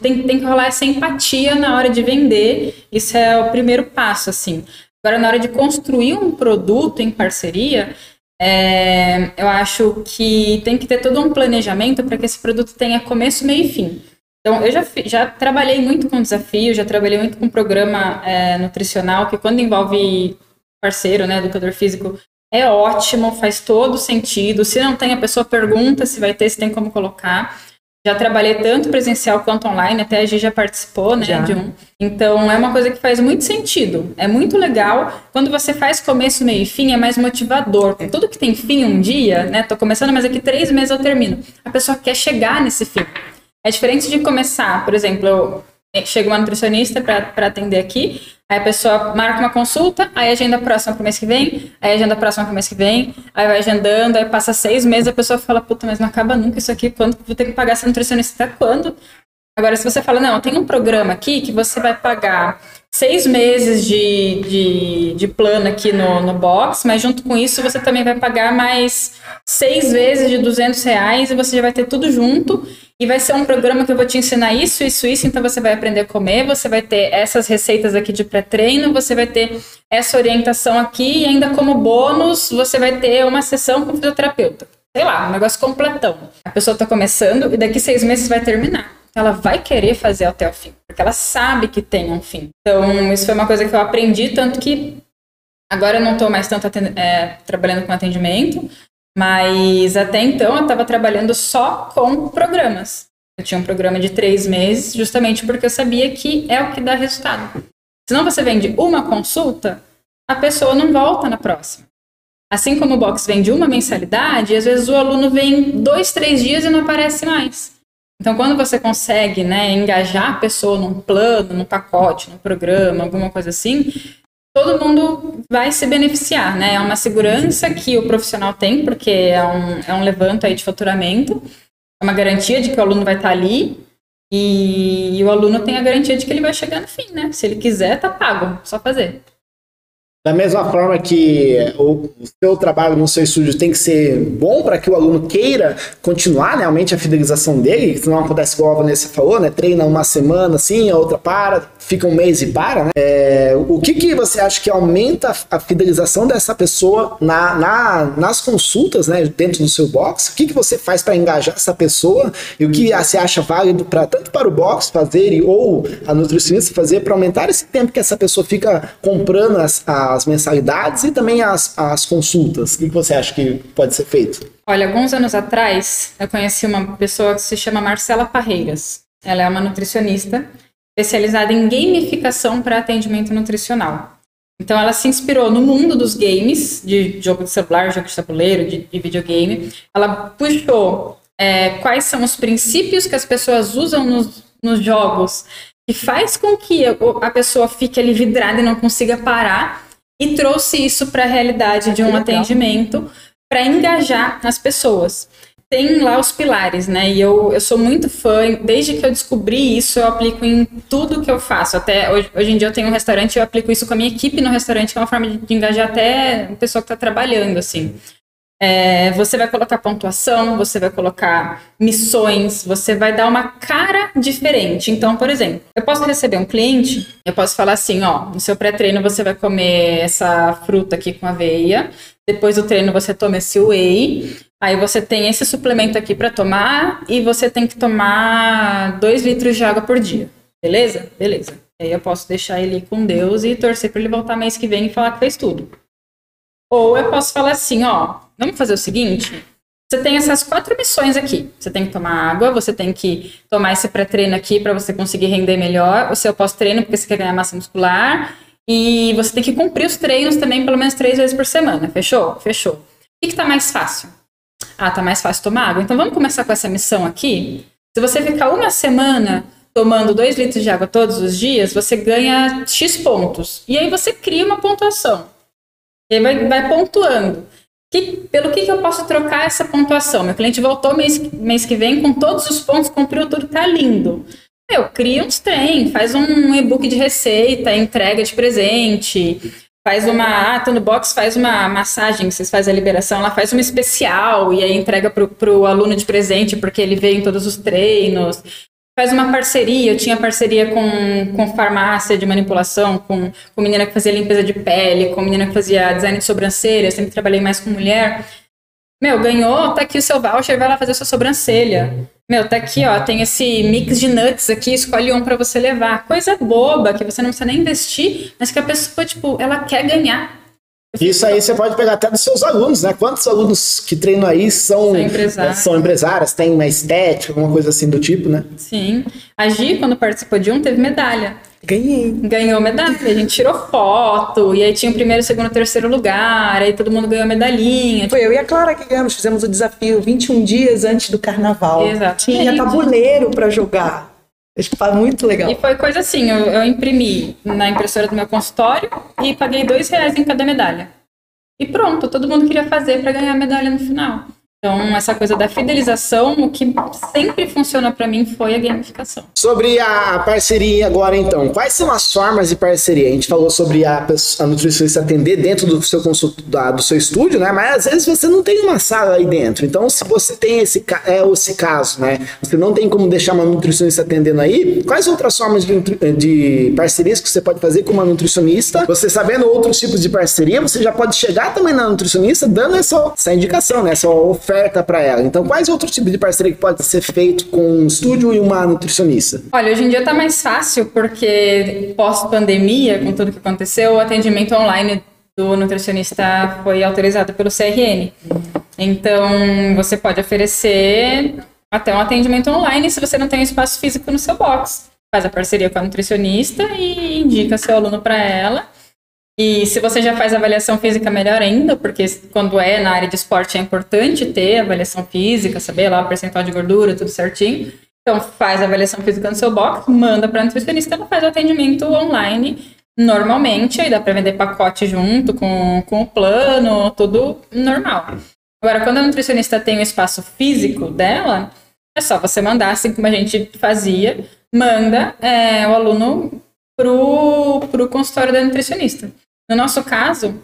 tem, tem que rolar essa empatia na hora de vender. Isso é o primeiro passo, assim. Agora, na hora de construir um produto em parceria, é, eu acho que tem que ter todo um planejamento para que esse produto tenha começo, meio e fim. Então, eu já, já trabalhei muito com desafio, já trabalhei muito com programa é, nutricional, que quando envolve parceiro, né, educador físico, é ótimo, faz todo sentido. Se não tem, a pessoa pergunta se vai ter, se tem como colocar. Já trabalhei tanto presencial quanto online, até a gente já participou, né, já. de um. Então, é uma coisa que faz muito sentido. É muito legal. Quando você faz começo, meio e fim, é mais motivador. Tudo que tem fim um dia, né, tô começando, mas aqui três meses eu termino. A pessoa quer chegar nesse fim. É diferente de começar, por exemplo, eu chega uma nutricionista para atender aqui, aí a pessoa marca uma consulta, aí agenda próxima para o mês que vem, aí agenda próxima para o mês que vem, aí vai agendando, aí passa seis meses, a pessoa fala, puta, mas não acaba nunca isso aqui, quando vou ter que pagar essa nutricionista quando? Agora, se você fala, não, tem um programa aqui que você vai pagar seis meses de, de, de plano aqui no, no box, mas junto com isso você também vai pagar mais seis vezes de 200 reais e você já vai ter tudo junto e vai ser um programa que eu vou te ensinar isso, isso, isso. Então você vai aprender a comer, você vai ter essas receitas aqui de pré-treino, você vai ter essa orientação aqui e ainda como bônus você vai ter uma sessão com fisioterapeuta. Sei lá, um negócio completão. A pessoa está começando e daqui seis meses vai terminar. Ela vai querer fazer até o fim, porque ela sabe que tem um fim. Então, isso foi uma coisa que eu aprendi, tanto que agora eu não estou mais tanto é, trabalhando com atendimento, mas até então eu estava trabalhando só com programas. Eu tinha um programa de três meses, justamente porque eu sabia que é o que dá resultado. Senão você vende uma consulta, a pessoa não volta na próxima. Assim como o box vende uma mensalidade, às vezes o aluno vem dois, três dias e não aparece mais. Então, quando você consegue né, engajar a pessoa num plano, num pacote, num programa, alguma coisa assim, todo mundo vai se beneficiar, né? É uma segurança que o profissional tem, porque é um, é um levanto aí de faturamento, é uma garantia de que o aluno vai estar ali e, e o aluno tem a garantia de que ele vai chegar no fim, né? Se ele quiser, tá pago, só fazer. Da mesma forma que o, seu trabalho no seu estúdio tem que ser bom para que o aluno queira continuar, né, aumente a fidelização dele, que não acontece igual a Vanessa falou, né, treina uma semana assim, a outra para, fica um mês e para, né? É, o que, que você acha que aumenta a fidelização dessa pessoa na, na, nas consultas, né, dentro do seu box? O que, que você faz para engajar essa pessoa e o que você acha válido para tanto para o box fazer ou a nutricionista fazer para aumentar esse tempo que essa pessoa fica comprando as, as mensalidades e também as, as consultas? O que, que você acha que pode ser feito? Olha, alguns anos atrás eu conheci uma pessoa que se chama Marcela Parreiras. Ela é uma nutricionista especializada em gamificação para atendimento nutricional. Então ela se inspirou no mundo dos games, de jogo de celular, jogo de tabuleiro, de, de videogame. Ela puxou é, quais são os princípios que as pessoas usam nos, nos jogos que faz com que a pessoa fique ali vidrada e não consiga parar e trouxe isso para a realidade de um atendimento para engajar as pessoas tem lá os pilares, né? E eu, eu sou muito fã, desde que eu descobri isso, eu aplico em tudo que eu faço. Até hoje, hoje em dia eu tenho um restaurante eu aplico isso com a minha equipe no restaurante, que é uma forma de, engajar até a pessoa que está trabalhando, assim. É, você vai colocar pontuação, você vai colocar missões, você vai dar uma cara diferente. Então, por exemplo, eu posso receber um cliente, eu posso falar assim, ó, no seu pré-treino você vai comer essa fruta aqui com aveia, depois do treino você toma esse whey, aí você tem esse suplemento aqui para tomar e você tem que tomar 2 litros de água por dia. Beleza? Beleza. Aí eu posso deixar ele com Deus e torcer para ele voltar mês que vem e falar que fez tudo. Ou eu posso falar assim, ó, vamos fazer o seguinte, Você tem essas quatro missões aqui. Você tem que tomar água, você tem que tomar esse pré-treino aqui para você conseguir render melhor, o seu pós-treino porque você quer ganhar massa muscular, e você tem que cumprir os treinos também pelo menos três vezes por semana. Fechou? Fechou. O que, que tá mais fácil? Ah, tá mais fácil tomar água. Então vamos começar com essa missão aqui. Se você ficar uma semana tomando dois litros de água todos os dias, você ganha X pontos. E aí você cria uma pontuação. E aí vai, vai pontuando. Que, pelo que, que eu posso trocar essa pontuação? Meu cliente voltou mês, mês que vem com todos os pontos, cumpriu tudo, tá lindo. Meu, cria uns trem, faz um e-book de receita, entrega de presente, faz uma. Ah, tô no box, faz uma massagem, vocês fazem a liberação lá, faz uma especial e aí entrega pro, pro aluno de presente, porque ele veio em todos os treinos. Faz uma parceria, eu tinha parceria com, com farmácia de manipulação, com, com menina que fazia limpeza de pele, com menina que fazia design de sobrancelha, sempre trabalhei mais com mulher. Meu, ganhou, tá aqui o seu voucher, vai lá fazer a sua sobrancelha. Meu, tá aqui, ó, tem esse mix de nuts aqui, escolhe um para você levar. Coisa boba, que você não precisa nem investir, mas que a pessoa, tipo, ela quer ganhar. Isso aí você pode pegar até dos seus alunos, né? Quantos alunos que treinam aí são, são, empresários. são empresárias, têm uma estética, alguma coisa assim do tipo, né? Sim. A Gi, quando participou de um, teve medalha. Ganhei. Ganhou medalha. A gente tirou foto, e aí tinha o primeiro, segundo, terceiro lugar, aí todo mundo ganhou medalhinha. Foi eu e a Clara que ganhamos, fizemos o desafio 21 dias antes do carnaval. Exato. Tinha tabuleiro para jogar. Acho que foi muito legal. E foi coisa assim, eu, eu, imprimi na impressora do meu consultório e paguei dois reais em cada medalha. E pronto, todo mundo queria fazer para ganhar a medalha no final. Então, essa coisa da fidelização, o que sempre funcionou para mim foi a gamificação. Sobre a parceria agora, então, quais são as formas de parceria? A gente falou sobre a, a nutricionista atender dentro do seu consulto, da, do seu estúdio, né? Mas às vezes você não tem uma sala aí dentro. Então, se você tem esse, é esse caso, né? Você não tem como deixar uma nutricionista atendendo aí, quais outras formas de, de parcerias que você pode fazer com uma nutricionista? Você sabendo outros tipos de parceria, você já pode chegar também na nutricionista dando essa, essa indicação, né? Essa oferta para ela. Então, quais outros tipos de parceria que pode ser feito com um estúdio e uma nutricionista? Olha, hoje em dia está mais fácil porque pós-pandemia, com tudo que aconteceu, o atendimento online do nutricionista foi autorizado pelo CRN. Então, você pode oferecer até um atendimento online se você não tem espaço físico no seu box. Faz a parceria com a nutricionista e indica seu aluno para ela. E se você já faz avaliação física, melhor ainda, porque quando é na área de esporte é importante ter avaliação física, saber lá o percentual de gordura, tudo certinho. Então, faz avaliação física no seu box, manda para a nutricionista, ela faz o atendimento online normalmente, aí dá para vender pacote junto com, com o plano, tudo normal. Agora, quando a nutricionista tem o espaço físico dela, é só você mandar, assim como a gente fazia, manda é, o aluno pro, pro consultório da nutricionista. No nosso caso,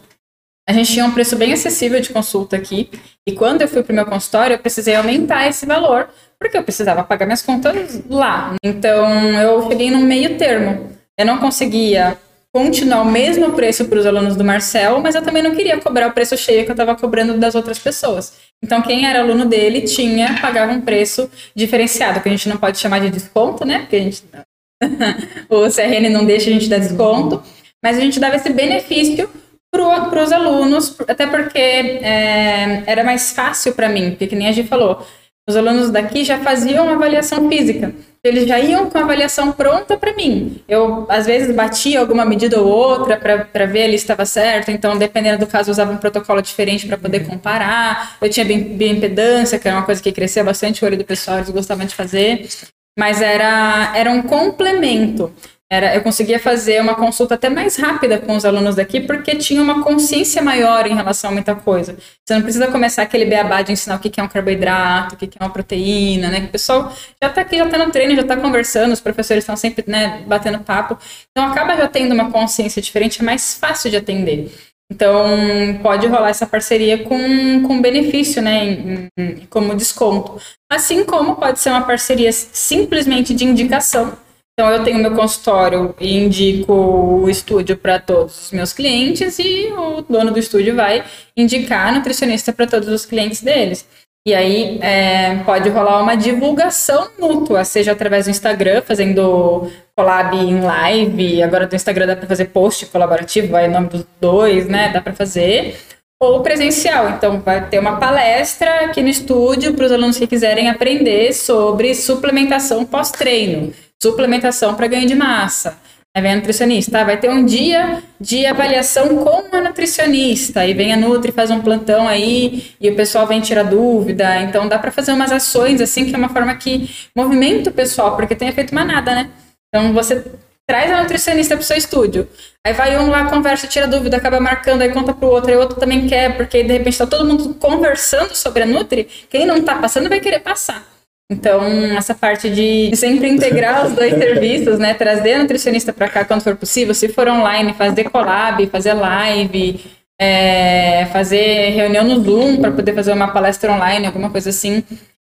a gente tinha um preço bem acessível de consulta aqui. E quando eu fui para o meu consultório, eu precisei aumentar esse valor, porque eu precisava pagar minhas contas lá. Então, eu cheguei num meio termo. Eu não conseguia continuar o mesmo preço para os alunos do Marcel, mas eu também não queria cobrar o preço cheio que eu estava cobrando das outras pessoas. Então, quem era aluno dele tinha, pagava um preço diferenciado, que a gente não pode chamar de desconto, né? Porque a gente, o CRN não deixa a gente dar desconto. Mas a gente dava esse benefício para os alunos, até porque é, era mais fácil para mim, porque que nem a gente falou, os alunos daqui já faziam avaliação física. Eles já iam com a avaliação pronta para mim. Eu, às vezes, batia alguma medida ou outra para ver ali se estava certo. Então, dependendo do caso, usava um protocolo diferente para poder comparar. Eu tinha bioimpedância, que era uma coisa que crescia bastante o olho do pessoal, eles gostavam de fazer. Mas era, era um complemento. Era, eu conseguia fazer uma consulta até mais rápida com os alunos daqui, porque tinha uma consciência maior em relação a muita coisa. Você não precisa começar aquele beabá de ensinar o que é um carboidrato, o que é uma proteína, né? Que o pessoal já está aqui, já está no treino, já está conversando, os professores estão sempre né, batendo papo. Então acaba já tendo uma consciência diferente, é mais fácil de atender. Então, pode rolar essa parceria com, com benefício, né, em, em, como desconto. Assim como pode ser uma parceria simplesmente de indicação, então, eu tenho meu consultório e indico o estúdio para todos os meus clientes e o dono do estúdio vai indicar nutricionista para todos os clientes deles. E aí é, pode rolar uma divulgação mútua, seja através do Instagram, fazendo collab em live. Agora do Instagram dá para fazer post colaborativo, vai em nome dos dois, né? Dá para fazer. ou presencial. Então, vai ter uma palestra aqui no estúdio para os alunos que quiserem aprender sobre suplementação pós-treino, suplementação para ganho de massa. Aí vem a nutricionista, tá? vai ter um dia de avaliação com a nutricionista, aí vem a Nutri, faz um plantão aí, e o pessoal vem tirar dúvida, então dá para fazer umas ações assim, que é uma forma que movimenta o pessoal, porque tem efeito manada, né? Então você traz a nutricionista pro seu estúdio. Aí vai um lá, conversa, tira dúvida, acaba marcando, aí conta pro outro, aí o outro também quer, porque de repente tá todo mundo conversando sobre a Nutri, quem não tá passando vai querer passar. Então, essa parte de sempre integrar os dois serviços, né? Trazer a nutricionista para cá quando for possível, se for online, fazer collab, fazer live, é, fazer reunião no Zoom para poder fazer uma palestra online, alguma coisa assim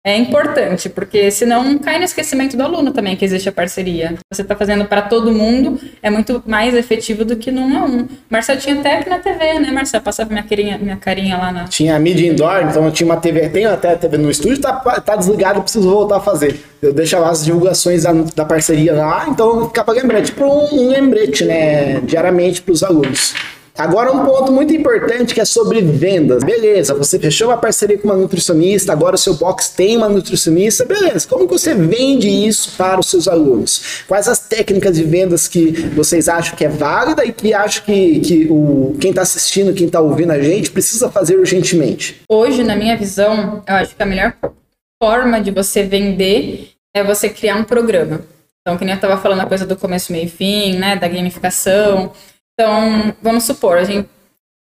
é importante, porque senão cai no esquecimento do aluno também que existe a parceria. Você está fazendo para todo mundo, é muito mais efetivo do que no um a um. Marcel tinha até na TV, né, Marcel? Passava minha carinha, minha carinha lá na. Tinha a mídia indoor, então eu tinha uma TV, tenho até a TV no estúdio, tá, tá desligado, preciso voltar a fazer. Eu deixava as divulgações da, da parceria lá, então ficava lembrete, tipo um, um lembrete, né, diariamente para os alunos. Agora um ponto muito importante que é sobre vendas. Beleza, você fechou uma parceria com uma nutricionista, agora o seu box tem uma nutricionista, beleza. Como você vende isso para os seus alunos? Quais as técnicas de vendas que vocês acham que é válida e que acham que, que o, quem está assistindo, quem está ouvindo a gente, precisa fazer urgentemente? Hoje, na minha visão, eu acho que a melhor forma de você vender é você criar um programa. Então, que nem eu estava falando a coisa do começo, meio e fim, né, da gamificação. Então, vamos supor, a gente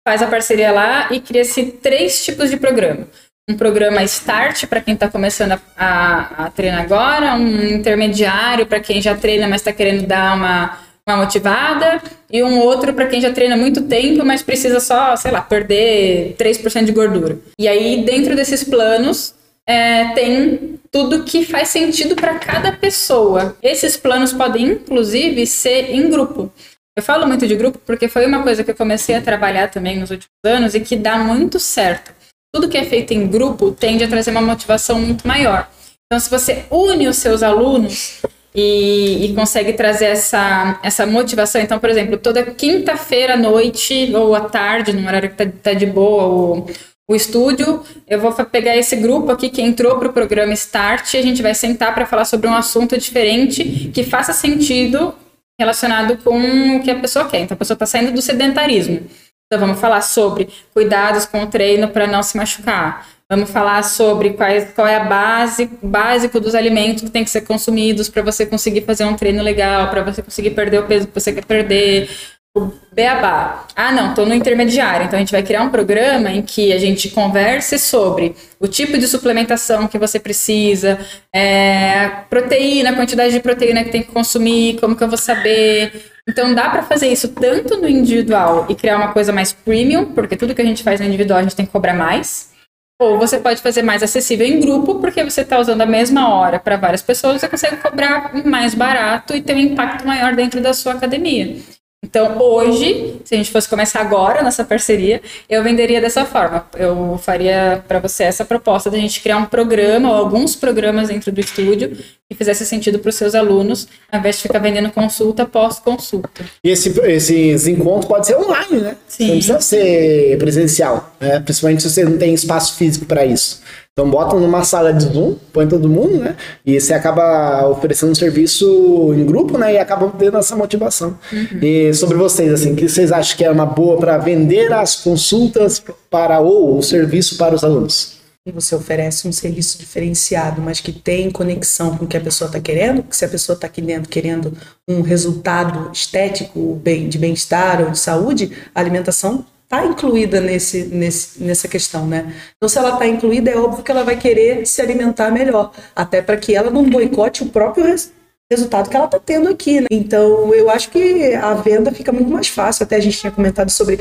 faz a parceria lá e cria-se três tipos de programa. Um programa start para quem está começando a, a, a, treinar agora, um intermediário para quem já treina, mas está querendo dar uma, uma motivada, e um outro para quem já treina muito tempo, mas precisa só, sei lá, perder 3% de gordura. E aí, dentro desses planos, é, tem tudo que faz sentido para cada pessoa. Esses planos podem, inclusive, ser em grupo. Eu falo muito de grupo porque foi uma coisa que eu comecei a trabalhar também nos últimos anos e que dá muito certo. Tudo que é feito em grupo tende a trazer uma motivação muito maior. Então, se você une os seus alunos e, e consegue trazer essa, essa motivação, então, por exemplo, toda quinta-feira à noite ou à tarde, no horário que tá, tá de boa o, o estúdio, eu vou pegar esse grupo aqui que entrou para o programa Start e a gente vai sentar para falar sobre um assunto diferente que faça sentido relacionado com o que a pessoa quer. Então, a pessoa está saindo do sedentarismo. Então, vamos falar sobre cuidados com o treino para não se machucar. Vamos falar sobre quais, qual é a base básico dos alimentos que tem que ser consumidos para você conseguir fazer um treino legal, para você conseguir perder o peso que você quer perder beabá. Ah, não, estou no intermediário. Então a gente vai criar um programa em que a gente converse sobre o tipo de suplementação que você precisa, é, proteína, quantidade de proteína que tem que consumir, como que eu vou saber. Então dá para fazer isso tanto no individual e criar uma coisa mais premium, porque tudo que a gente faz no individual a gente tem que cobrar mais. Ou você pode fazer mais acessível em grupo, porque você está usando a mesma hora para várias pessoas, você consegue cobrar mais barato e ter um impacto maior dentro da sua academia. Então, hoje, se a gente fosse começar agora nossa parceria, eu venderia dessa forma. Eu faria para você essa proposta de a gente criar um programa ou alguns programas dentro do estúdio que fizesse sentido para os seus alunos, ao invés de ficar vendendo consulta após consulta. E esse, esses encontros pode ser online, né? Sim. Não precisa ser presencial, né? principalmente se você não tem espaço físico para isso. Então bota numa sala de Zoom, põe todo mundo, né? E você acaba oferecendo um serviço em grupo, né? E acaba tendo essa motivação. Uhum. E sobre vocês, assim, o que vocês acham que é uma boa para vender as consultas para ou o serviço para os alunos? Você oferece um serviço diferenciado, mas que tem conexão com o que a pessoa está querendo, se a pessoa está querendo, querendo um resultado estético, bem, de bem-estar ou de saúde, a alimentação está incluída nesse, nesse, nessa questão, né? Então, se ela está incluída, é óbvio que ela vai querer se alimentar melhor, até para que ela não boicote o próprio res, resultado que ela está tendo aqui, né? Então, eu acho que a venda fica muito mais fácil. Até a gente tinha comentado sobre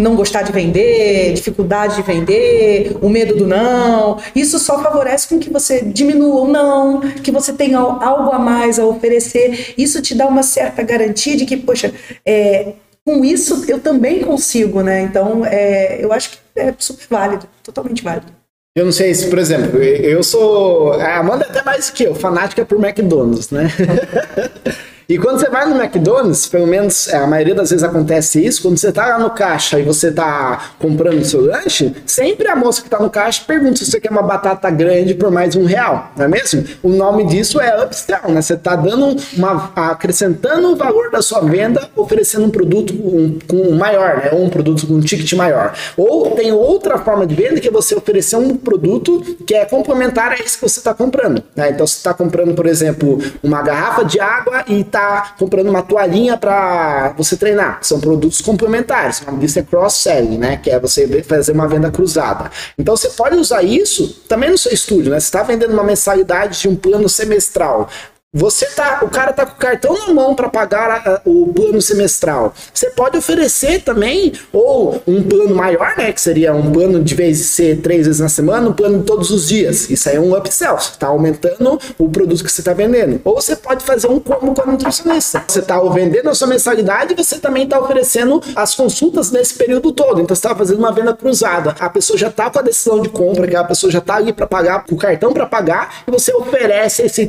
não gostar de vender, dificuldade de vender, o medo do não. Isso só favorece com que você diminua o não, que você tenha algo a mais a oferecer. Isso te dá uma certa garantia de que, poxa, é, com isso eu também consigo, né? Então, é, eu acho que é super válido, totalmente válido. Eu não sei se, por exemplo, eu sou. A Amanda é até mais que eu, fanática por McDonald's, né? E quando você vai no McDonald's, pelo menos é, a maioria das vezes acontece isso, quando você tá lá no caixa e você tá comprando o seu lanche, sempre a moça que tá no caixa pergunta se você quer uma batata grande por mais um real, não é mesmo? O nome disso é upsell, né? Você tá dando uma. acrescentando o valor da sua venda, oferecendo um produto com, com maior, né? Ou um produto com um ticket maior. Ou tem outra forma de venda que é você oferecer um produto que é complementar a esse que você está comprando. Né? Então, você está comprando, por exemplo, uma garrafa de água e está comprando uma toalhinha para você treinar. São produtos complementares. O nome disso é cross-selling, né? Que é você fazer uma venda cruzada. Então, você pode usar isso também no seu estúdio, né? Você está vendendo uma mensalidade de um plano semestral. Você tá, o cara tá com o cartão na mão para pagar a, o plano semestral. Você pode oferecer também ou um plano maior, né, que seria um plano de vez ser três vezes na semana, um plano todos os dias. Isso aí é um upsell. Está aumentando o produto que você está vendendo. Ou você pode fazer um combo com a nutricionista. Você está vendendo a sua mensalidade você também está oferecendo as consultas nesse período todo. Então você está fazendo uma venda cruzada. A pessoa já está com a decisão de compra, que a pessoa já está ali para pagar, com o cartão para pagar, e você oferece esse,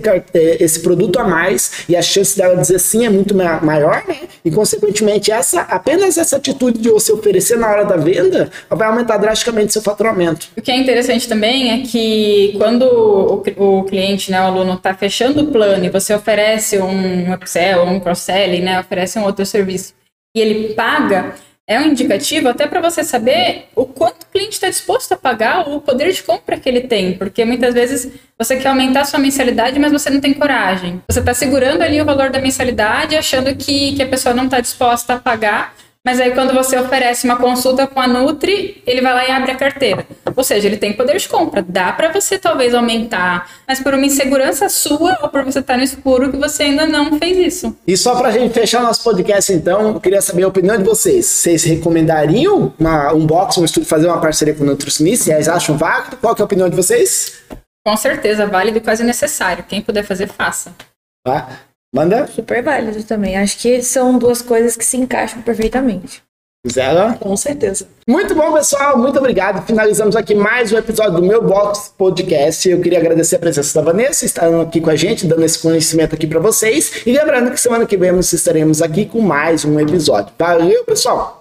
esse produto produto a mais e a chance dela dizer sim é muito maior, né? E consequentemente essa apenas essa atitude de você oferecer na hora da venda vai aumentar drasticamente seu faturamento. O que é interessante também é que quando o, o cliente, né, o aluno está fechando o plano e você oferece um upsell, um cross-selling, né, oferece um outro serviço e ele paga é um indicativo até para você saber o quanto o cliente está disposto a pagar, o poder de compra que ele tem, porque muitas vezes você quer aumentar a sua mensalidade, mas você não tem coragem. Você está segurando ali o valor da mensalidade, achando que, que a pessoa não está disposta a pagar, mas aí quando você oferece uma consulta com a Nutri, ele vai lá e abre a carteira. Ou seja, ele tem poder de compra. Dá para você talvez aumentar, mas por uma insegurança sua ou por você estar no escuro que você ainda não fez isso. E só para a gente fechar nosso podcast, então, eu queria saber a opinião de vocês. Vocês recomendariam uma, um box, um estúdio fazer uma parceria com o nutricionista? Vocês acham válido? Qual é a opinião de vocês? Com certeza, válido e quase necessário. Quem puder fazer, faça. Tá? Manda. Super válido também. Acho que são duas coisas que se encaixam perfeitamente. Zero? Com certeza. Muito bom, pessoal. Muito obrigado. Finalizamos aqui mais um episódio do meu Box Podcast. Eu queria agradecer a presença da Vanessa, estarem aqui com a gente, dando esse conhecimento aqui para vocês. E lembrando que semana que vem nós estaremos aqui com mais um episódio. Valeu, pessoal!